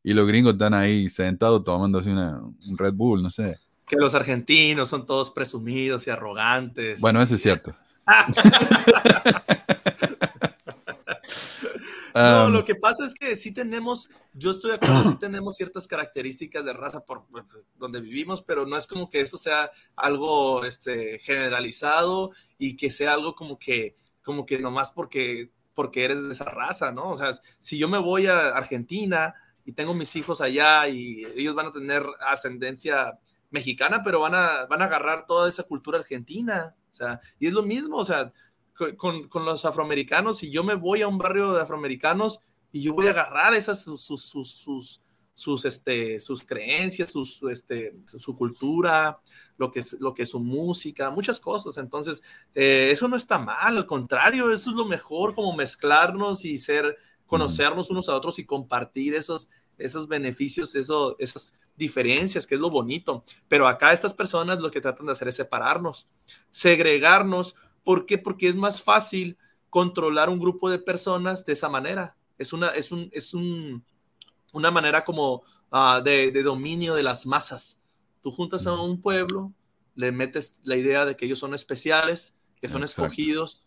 y los gringos están ahí sentados tomando así un Red Bull, no sé. Que los argentinos son todos presumidos y arrogantes. Bueno, eso es cierto. (laughs) No, lo que pasa es que sí tenemos, yo estoy de acuerdo, sí tenemos ciertas características de raza por donde vivimos, pero no es como que eso sea algo este, generalizado y que sea algo como que, como que nomás porque, porque eres de esa raza, ¿no? O sea, si yo me voy a Argentina y tengo mis hijos allá y ellos van a tener ascendencia mexicana, pero van a, van a agarrar toda esa cultura argentina. O sea, y es lo mismo, o sea, con, los afroamericanos, si yo me voy a un barrio de afroamericanos y yo voy a agarrar esas sus, sus, sus, sus, este, sus creencias, sus, este, su cultura, lo que, es, lo que es su música, muchas cosas. Entonces, eh, eso no está mal, al contrario, eso es lo mejor, como mezclarnos y ser, conocernos unos a otros y compartir esos, esos beneficios, eso, esas diferencias, que es lo bonito. Pero acá estas personas lo que tratan de hacer es separarnos, segregarnos ¿Por qué? Porque es más fácil controlar un grupo de personas de esa manera. Es una, es un, es un, una manera como ah, de, dominio de las masas. Tú juntas a un pueblo, le metes la idea de que ellos son especiales, que son escogidos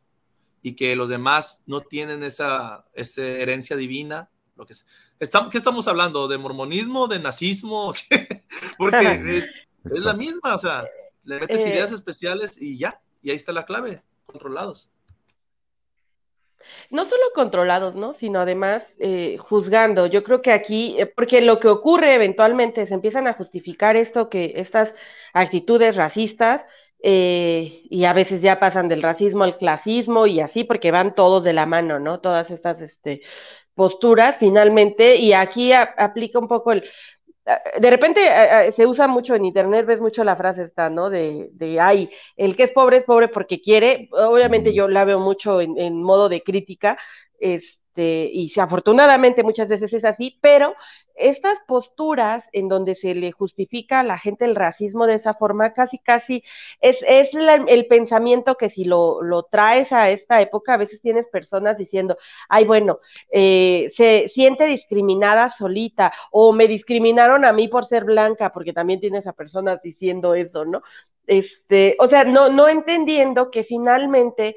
y que los demás no tienen esa, esa herencia divina. Lo que ¿Qué estamos hablando? ¿De mormonismo? ¿De nazismo? (laughs) (laughs) Porque (laughs) es, es, la misma, o sea, le metes eh, ideas especiales y ya. Y ahí está la clave, controlados. No solo controlados, ¿no? Sino además eh, juzgando. Yo creo que aquí, eh, porque lo que ocurre eventualmente, se empiezan a justificar esto, que estas actitudes racistas, eh, y a veces ya pasan del racismo al clasismo y así, porque van todos de la mano, ¿no? Todas estas este, posturas finalmente, y aquí aplica un poco el, de repente se usa mucho en internet, ves mucho la frase esta, ¿no? De, de, ay, el que es pobre es pobre porque quiere. Obviamente yo la veo mucho en, en modo de crítica, es, este, y afortunadamente muchas veces es así, pero estas posturas en donde se le justifica a la gente el racismo de esa forma, casi, casi es, es el pensamiento que si lo, lo, traes a esta época, a veces tienes personas diciendo, ay, bueno, eh, se siente discriminada solita, o me discriminaron a mí por ser blanca, porque también tienes a personas diciendo eso, ¿no? Este, o sea, no, no entendiendo que finalmente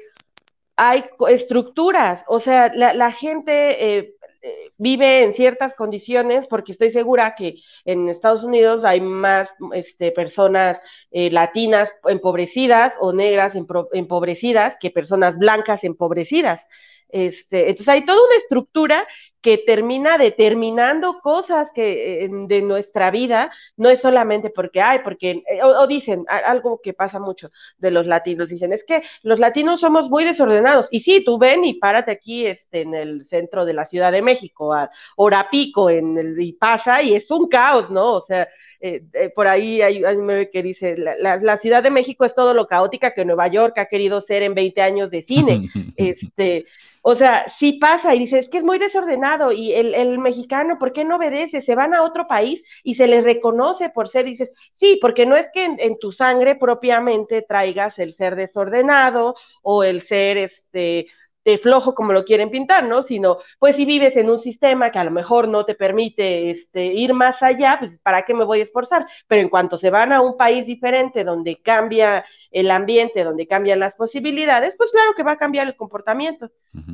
hay estructuras, o sea, la, gente eh, eh, vive en ciertas condiciones, porque estoy segura que en Estados Unidos hay más este, personas eh, latinas empobrecidas o negras empobrecidas que personas blancas empobrecidas. Este, entonces hay toda una estructura que termina determinando cosas que eh, de nuestra vida, no es solamente porque hay, porque, eh, o, dicen algo que pasa mucho de los latinos, dicen, es que los latinos somos muy desordenados, y sí, tú ven y párate aquí este, en el centro de la Ciudad de México, a hora pico, en el, y pasa, y es un caos, ¿no? O sea, eh, eh, por ahí hay, hay un que dice, la, Ciudad de México es todo lo caótica que Nueva York ha querido ser en 20 años de cine. (laughs) este, o sea, sí pasa y dice, es que es muy desordenado y el, el, mexicano, ¿por qué no obedece? Se van a otro país y se les reconoce por ser, dices, sí, porque no es que en tu sangre propiamente traigas el ser desordenado o el ser, este, de flojo como lo quieren pintar, ¿no? Sino, pues si vives en un sistema que a lo mejor no te permite este, ir más allá, pues ¿para qué me voy a esforzar? Pero en cuanto se van a un país diferente donde cambia el ambiente, donde cambian las posibilidades, pues claro que va a cambiar el comportamiento.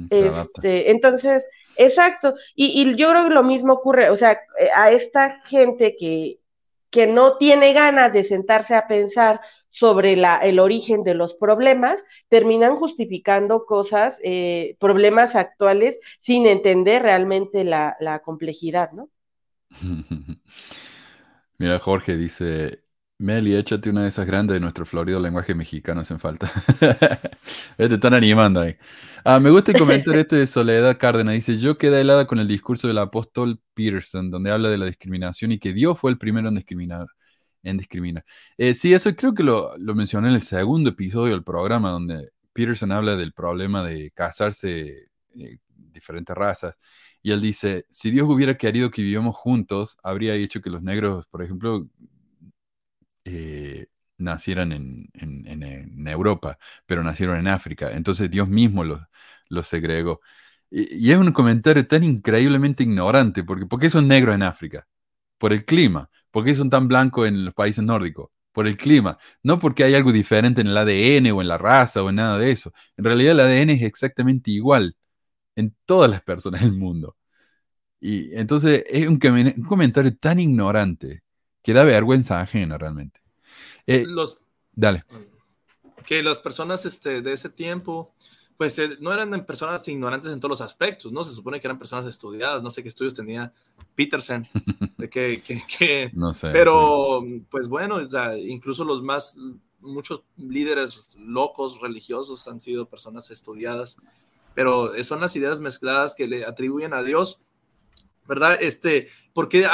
este, entonces, exacto. Y, y yo creo que lo mismo ocurre, o sea, a esta gente que, que no tiene ganas de sentarse a pensar sobre la, el origen de los problemas, terminan justificando cosas, eh, problemas actuales, sin entender realmente la, complejidad, ¿no? (laughs) Mira, Jorge dice, Meli, échate una de esas grandes de nuestro florido lenguaje mexicano, hacen falta. (laughs) Te están animando ahí. Ah, me gusta el comentario este de Soledad Cárdenas. Dice, yo quedé helada con el discurso del apóstol Peterson, donde habla de la discriminación y que Dios fue el primero en discriminar en discrimina. Eh, sí, eso creo que lo, lo, mencioné en el segundo episodio del programa, donde Peterson habla del problema de casarse eh, diferentes razas. Y él dice, si Dios hubiera querido que vivamos juntos, habría hecho que los negros, por ejemplo, eh, nacieran en, en, Europa, pero nacieron en África. Entonces Dios mismo los, los segregó. Y, y, es un comentario tan increíblemente ignorante, porque ¿por qué son negros en África? Por el clima. ¿Por qué son tan blancos en los países nórdicos? Por el clima. No porque hay algo diferente en el ADN o en la raza o en nada de eso. En realidad el ADN es exactamente igual en todas las personas del mundo. Y entonces es un, comentario tan ignorante que da vergüenza ajena realmente. Eh, los, dale. Que las personas este, de ese tiempo pues eh, no eran personas ignorantes en todos los aspectos, ¿no? Se supone que eran personas estudiadas, no sé qué estudios tenía Peterson, (laughs) de que, que, no sé. Pero, pues bueno, incluso los más, muchos líderes locos religiosos han sido personas estudiadas, pero son las ideas mezcladas que le atribuyen a Dios, ¿verdad? Este, porque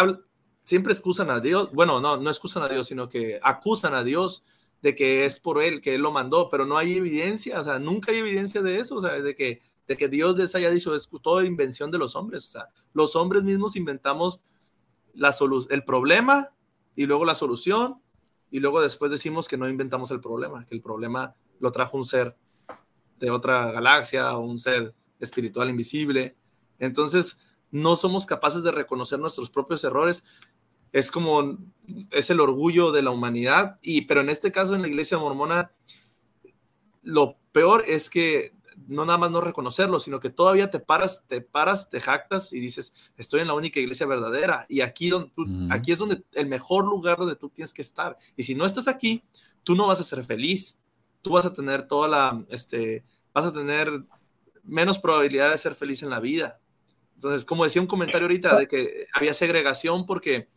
siempre excusan a Dios, bueno, no, no excusan a Dios, sino que acusan a Dios de que es por él, que él lo mandó, pero no hay evidencia, o sea, nunca hay evidencia de eso, o sea, de que, de que Dios les haya dicho, es toda invención de los hombres, o sea, los hombres mismos inventamos la el problema y luego la solución, y luego después decimos que no inventamos el problema, que el problema lo trajo un ser de otra galaxia o un ser espiritual invisible. Entonces, no somos capaces de reconocer nuestros propios errores es como, es el orgullo de la humanidad, y, pero en este caso en la iglesia mormona, lo peor es que no nada más no reconocerlo, sino que todavía te paras, te paras, te jactas y dices, estoy en la única iglesia verdadera, y aquí, donde aquí es donde el mejor lugar donde tú tienes que estar, y si no estás aquí, tú no vas a ser feliz, tú vas a tener toda la, este, vas a tener menos probabilidad de ser feliz en la vida. Entonces, como decía un comentario ahorita, de que había segregación porque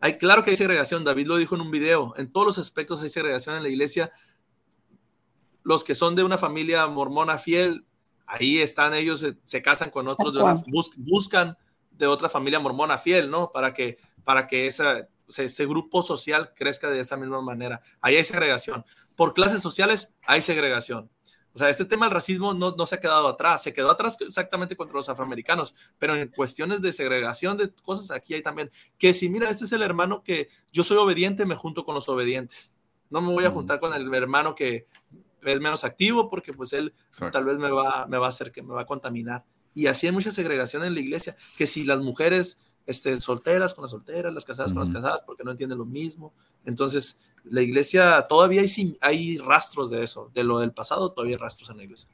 hay, claro que hay segregación, David lo dijo en un video, en todos los aspectos hay segregación en la iglesia. Los que son de una familia mormona fiel, ahí están ellos, se, casan con otros, buscan de otra familia mormona fiel, ¿no? Para que, para que esa, ese grupo social crezca de esa misma manera. Ahí hay segregación. Por clases sociales hay segregación. O sea, este tema del racismo no, no, se ha quedado atrás, se quedó atrás exactamente contra los afroamericanos, pero en cuestiones de segregación de cosas aquí hay también, que si mira, este es el hermano que yo soy obediente, me junto con los obedientes. No me voy a juntar con el hermano que es menos activo porque pues él tal vez me va, me va a hacer que me va a contaminar. Y así hay mucha segregación en la iglesia, que si las mujeres este, solteras con las solteras, las casadas con las casadas, porque no entienden lo mismo. Entonces, la iglesia todavía hay, hay rastros de eso, de lo del pasado, todavía hay rastros en la iglesia.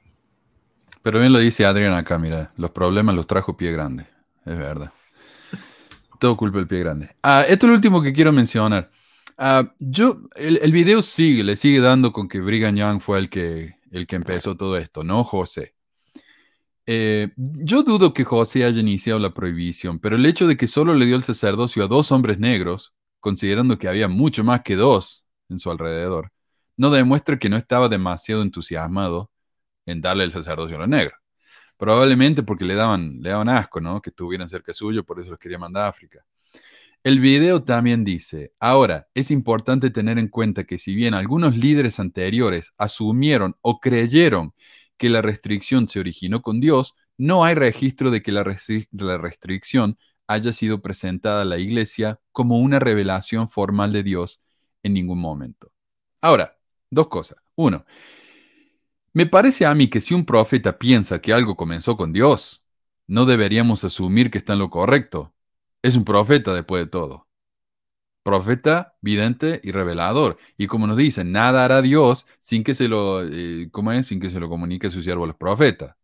Pero bien lo dice Adrián acá, mira, los problemas los trajo pie grande, es verdad. (laughs) Todo culpa del pie grande. Ah, esto es lo último que quiero mencionar. Ah, yo, el, video sigue, le sigue dando con que Brigham Young fue el que, el que empezó todo esto, no José. Eh, yo dudo que José haya iniciado la prohibición, pero el hecho de que solo le dio el sacerdocio a dos hombres negros, considerando que había mucho más que dos en su alrededor, no demuestra que no estaba demasiado entusiasmado en darle el sacerdocio a los negros. Probablemente porque le daban, le daban asco, ¿no? Que estuvieran cerca suyo, por eso los quería mandar a África. El video también dice, ahora, es importante tener en cuenta que si bien algunos líderes anteriores asumieron o creyeron que la restricción se originó con Dios, no hay registro de que la, restricción haya sido presentada a la iglesia como una revelación formal de Dios en ningún momento. Ahora, dos cosas. Uno, me parece a mí que si un profeta piensa que algo comenzó con Dios, no deberíamos asumir que está en lo correcto. Es un profeta después de todo. Profeta, vidente y revelador. Y como nos dicen, nada hará Dios sin que se lo, eh, es? Sin que se lo comunique a su siervo los profetas.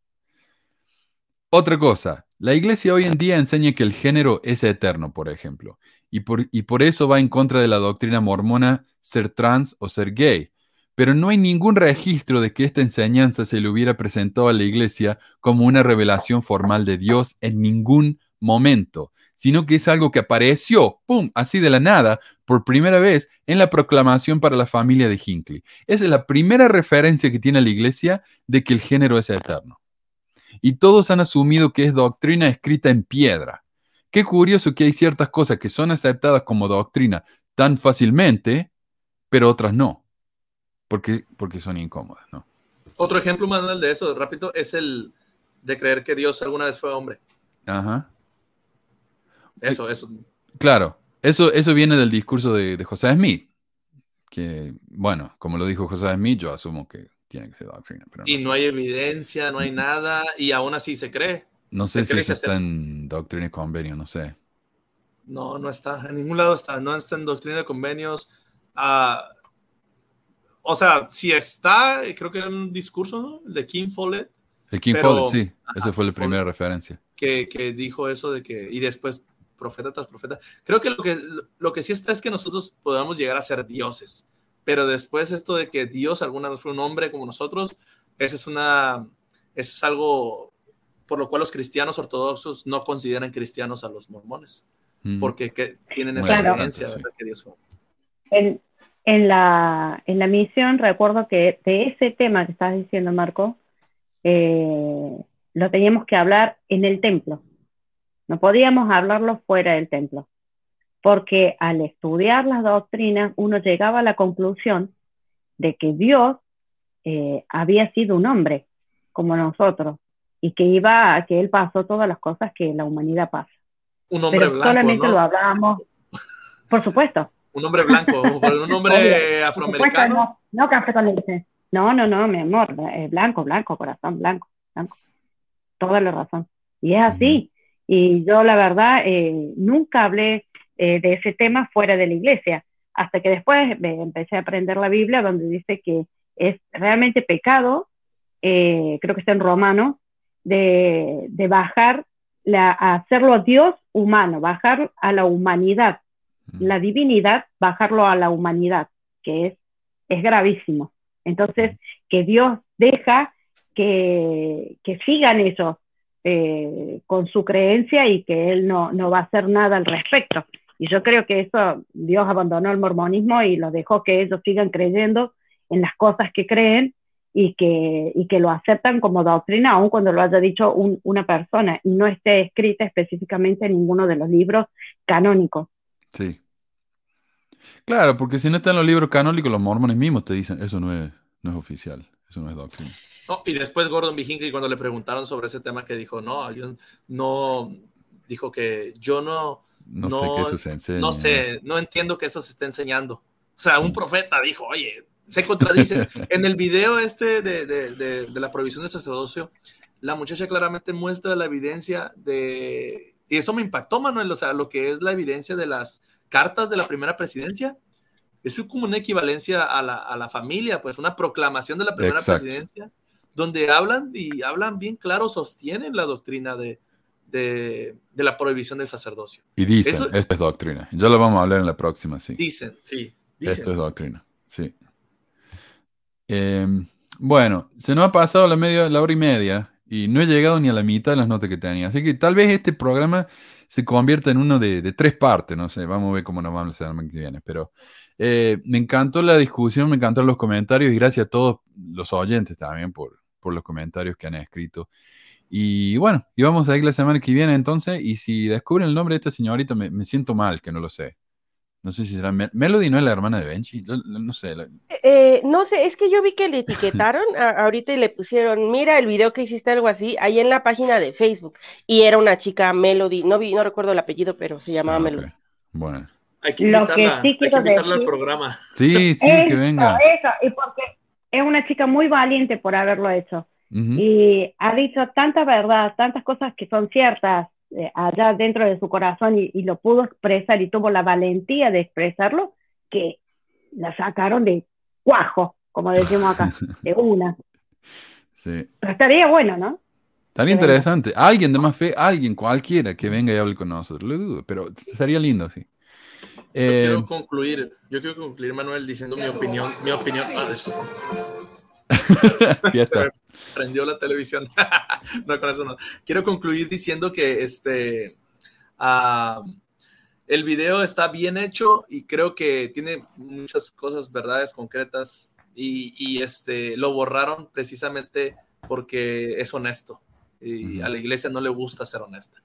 Otra cosa, la iglesia hoy en día enseña que el género es eterno, por ejemplo, y por, y por eso va en contra de la doctrina mormona ser trans o ser gay. Pero no hay ningún registro de que esta enseñanza se le hubiera presentado a la iglesia como una revelación formal de Dios en ningún momento, sino que es algo que apareció, ¡pum!, así de la nada, por primera vez en la proclamación para la familia de Hinckley. Esa es la primera referencia que tiene la iglesia de que el género es eterno. Y todos han asumido que es doctrina escrita en piedra. Qué curioso que hay ciertas cosas que son aceptadas como doctrina tan fácilmente, pero otras no, porque, porque son incómodas, ¿no? Otro ejemplo, Manuel, de eso, rápido, es el de creer que Dios alguna vez fue hombre. Ajá. Eso, eso. Claro, eso, eso viene del discurso de, José Smith, que, bueno, como lo dijo José Smith, yo asumo que tiene que ser doctrina. y no hay evidencia, no hay nada, y aún así se cree. No sé si está en doctrina y convenio, no sé. No, no está, en ningún lado está, no está en doctrina y convenios. Ah, o sea, si está, creo que era un discurso, ¿no? El de King Follett. El King Follett, sí, esa fue la primera referencia. Que, que, dijo eso de que, y después profeta tras profeta. Creo que lo que, lo que sí está es que nosotros podamos llegar a ser dioses, pero después esto de que Dios alguna vez fue un hombre como nosotros, ese es una, es algo por lo cual los cristianos ortodoxos no consideran cristianos a los mormones, porque que tienen esa creencia de que Dios fue. En, en, la, en la misión recuerdo que de ese tema que estás diciendo, Marco, eh, lo teníamos que hablar en el templo. No podíamos hablarlo fuera del templo, porque al estudiar las doctrinas uno llegaba a la conclusión de que Dios eh, había sido un hombre como nosotros y que iba a que él pasó todas las cosas que la humanidad pasa. Un hombre Pero solamente lo hablábamos, por supuesto. Un hombre blanco, un hombre (laughs) afroamericano. No, no café con No, no, no, mi amor, eh, blanco, blanco, corazón, blanco, blanco. Toda la razón. Y es así. Y yo, la verdad, eh, nunca hablé eh, de ese tema fuera de la iglesia, hasta que después empecé a aprender la Biblia, donde dice que es realmente pecado, eh, creo que está en Romano, de, de bajar, la, a hacerlo Dios humano, bajar a la humanidad, la divinidad, bajarlo a la humanidad, que es, es gravísimo. Entonces, que Dios deja que, que sigan eso, eh, con su creencia y que él no, no, va a hacer nada al respecto. Y yo creo que eso, Dios abandonó el mormonismo y lo dejó que ellos sigan creyendo en las cosas que creen y que, y que lo aceptan como doctrina, aun cuando lo haya dicho una persona y no esté escrita específicamente en ninguno de los libros canónicos. Sí. Claro, porque si no está en los libros canónicos, los mormones mismos te dicen, eso no es, no es oficial, eso no es doctrina y después Gordon B. Hinckley, cuando le preguntaron sobre ese tema, que dijo, no, yo no, dijo que yo no, no, sé qué eso se enseña. No sé, no entiendo que eso se esté enseñando. O sea, un profeta dijo, oye, se contradice. (laughs) en el video este de, de, de, la provisión del sacerdocio, la muchacha claramente muestra la evidencia de, y eso me impactó, Manuel, o sea, lo que es la evidencia de las cartas de la primera presidencia. Es como una equivalencia a la, a la familia, pues una proclamación de la primera presidencia donde hablan y hablan bien claro, sostienen la doctrina de, de, la prohibición del sacerdocio. Y dicen, esto es doctrina. Ya lo vamos a hablar en la próxima, sí. Dicen, sí. Esto es doctrina, sí. Em, bueno, se nos ha pasado la, media, la hora y media y no he llegado ni a la mitad de las notas que tenía. Así que tal vez este programa se convierta en uno de, tres partes, no sé, vamos a ver cómo nos vamos a hacer el que viene. Pero eh, me encantó la discusión, me encantaron los comentarios y gracias a todos los oyentes también por, por los comentarios que han escrito. Y bueno, y vamos a ir la semana que viene entonces. Y si descubren el nombre de esta señorita, me, me siento mal que no lo sé. No sé si será Melody, no es la hermana de Benji. No, sé. Eh, no sé, es que yo vi que le etiquetaron ahorita y le pusieron, mira el video que hiciste algo así, ahí en la página de Facebook. Y era una chica Melody, no vi, no recuerdo el apellido, pero se llamaba ah, Melody. Bueno. Hay que invitarla, hay que invitarla al programa. Sí, sí, que venga. Eso, y porque es una chica muy valiente por haberlo hecho. Y ha dicho tanta verdad, tantas cosas que son ciertas eh, allá dentro de su corazón y, lo pudo expresar y tuvo la valentía de expresarlo, que la sacaron de cuajo, como decimos acá, (laughs) de una. Sí. Pero estaría bueno, ¿no? Estaría interesante. Alguien de más fe, alguien, cualquiera que venga y hable con nosotros, lo dudo, pero sería lindo, sí. Yo quiero eh, concluir, yo quiero concluir, Manuel, diciendo mi opinión, mi opinión. Ah, (laughs) Prendió la televisión. (laughs) no, con eso no. Quiero concluir diciendo que este. Ah, el video está bien hecho y creo que tiene muchas cosas, verdades concretas y, este, lo borraron precisamente porque es honesto y a la iglesia no le gusta ser honesta.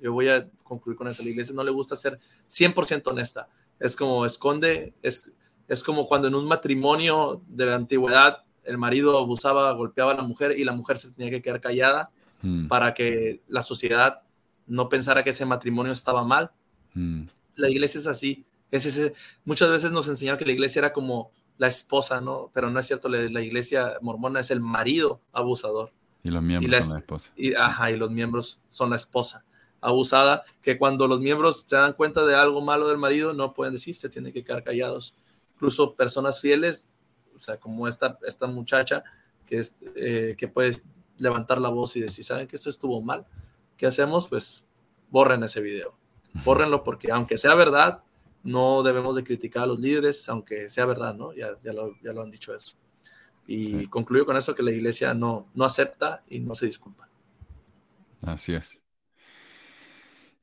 Yo voy a concluir con eso. A la iglesia no le gusta ser 100% honesta. Es como esconde, es, es como cuando en un matrimonio de la antigüedad el marido abusaba, golpeaba a la mujer y la mujer se tenía que quedar callada mm. para que la sociedad no pensara que ese matrimonio estaba mal. Mm. La iglesia es así. Es ese, muchas veces nos enseñaron que la iglesia era como la esposa, ¿no? Pero no es cierto, la, iglesia mormona es el marido abusador. Y los miembros son la esposa. Y, ajá, y los miembros son la esposa abusada, que cuando los miembros se dan cuenta de algo malo del marido, no pueden decir, se tienen que quedar callados. Incluso personas fieles o sea, como esta, esta muchacha que, es, eh, que puede levantar la voz y decir, ¿saben que eso estuvo mal? ¿Qué hacemos? Pues borren ese video. Bórrenlo porque aunque sea verdad, no debemos de criticar a los líderes, aunque sea verdad, ¿no? Ya, ya, lo, ya lo han dicho eso. Y concluyo con eso que la iglesia no, no acepta y no se disculpa. Así es.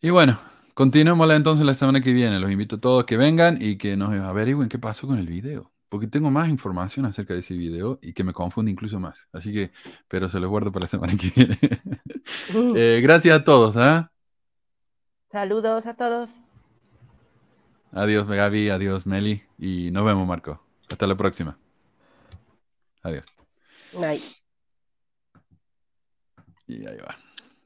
Y bueno, continuémosla entonces la semana que viene. Los invito a todos que vengan y que nos averigüen qué pasó con el video porque tengo más información acerca de ese video y que me confunde incluso más. Así que, pero se lo guardo para la (laughs) semana que viene. Eh, gracias a todos. ¿ah? Saludos a todos. Adiós, Gaby, adiós, Meli, y nos vemos, Marco. Hasta la próxima. Adiós. Bye. Y ahí va.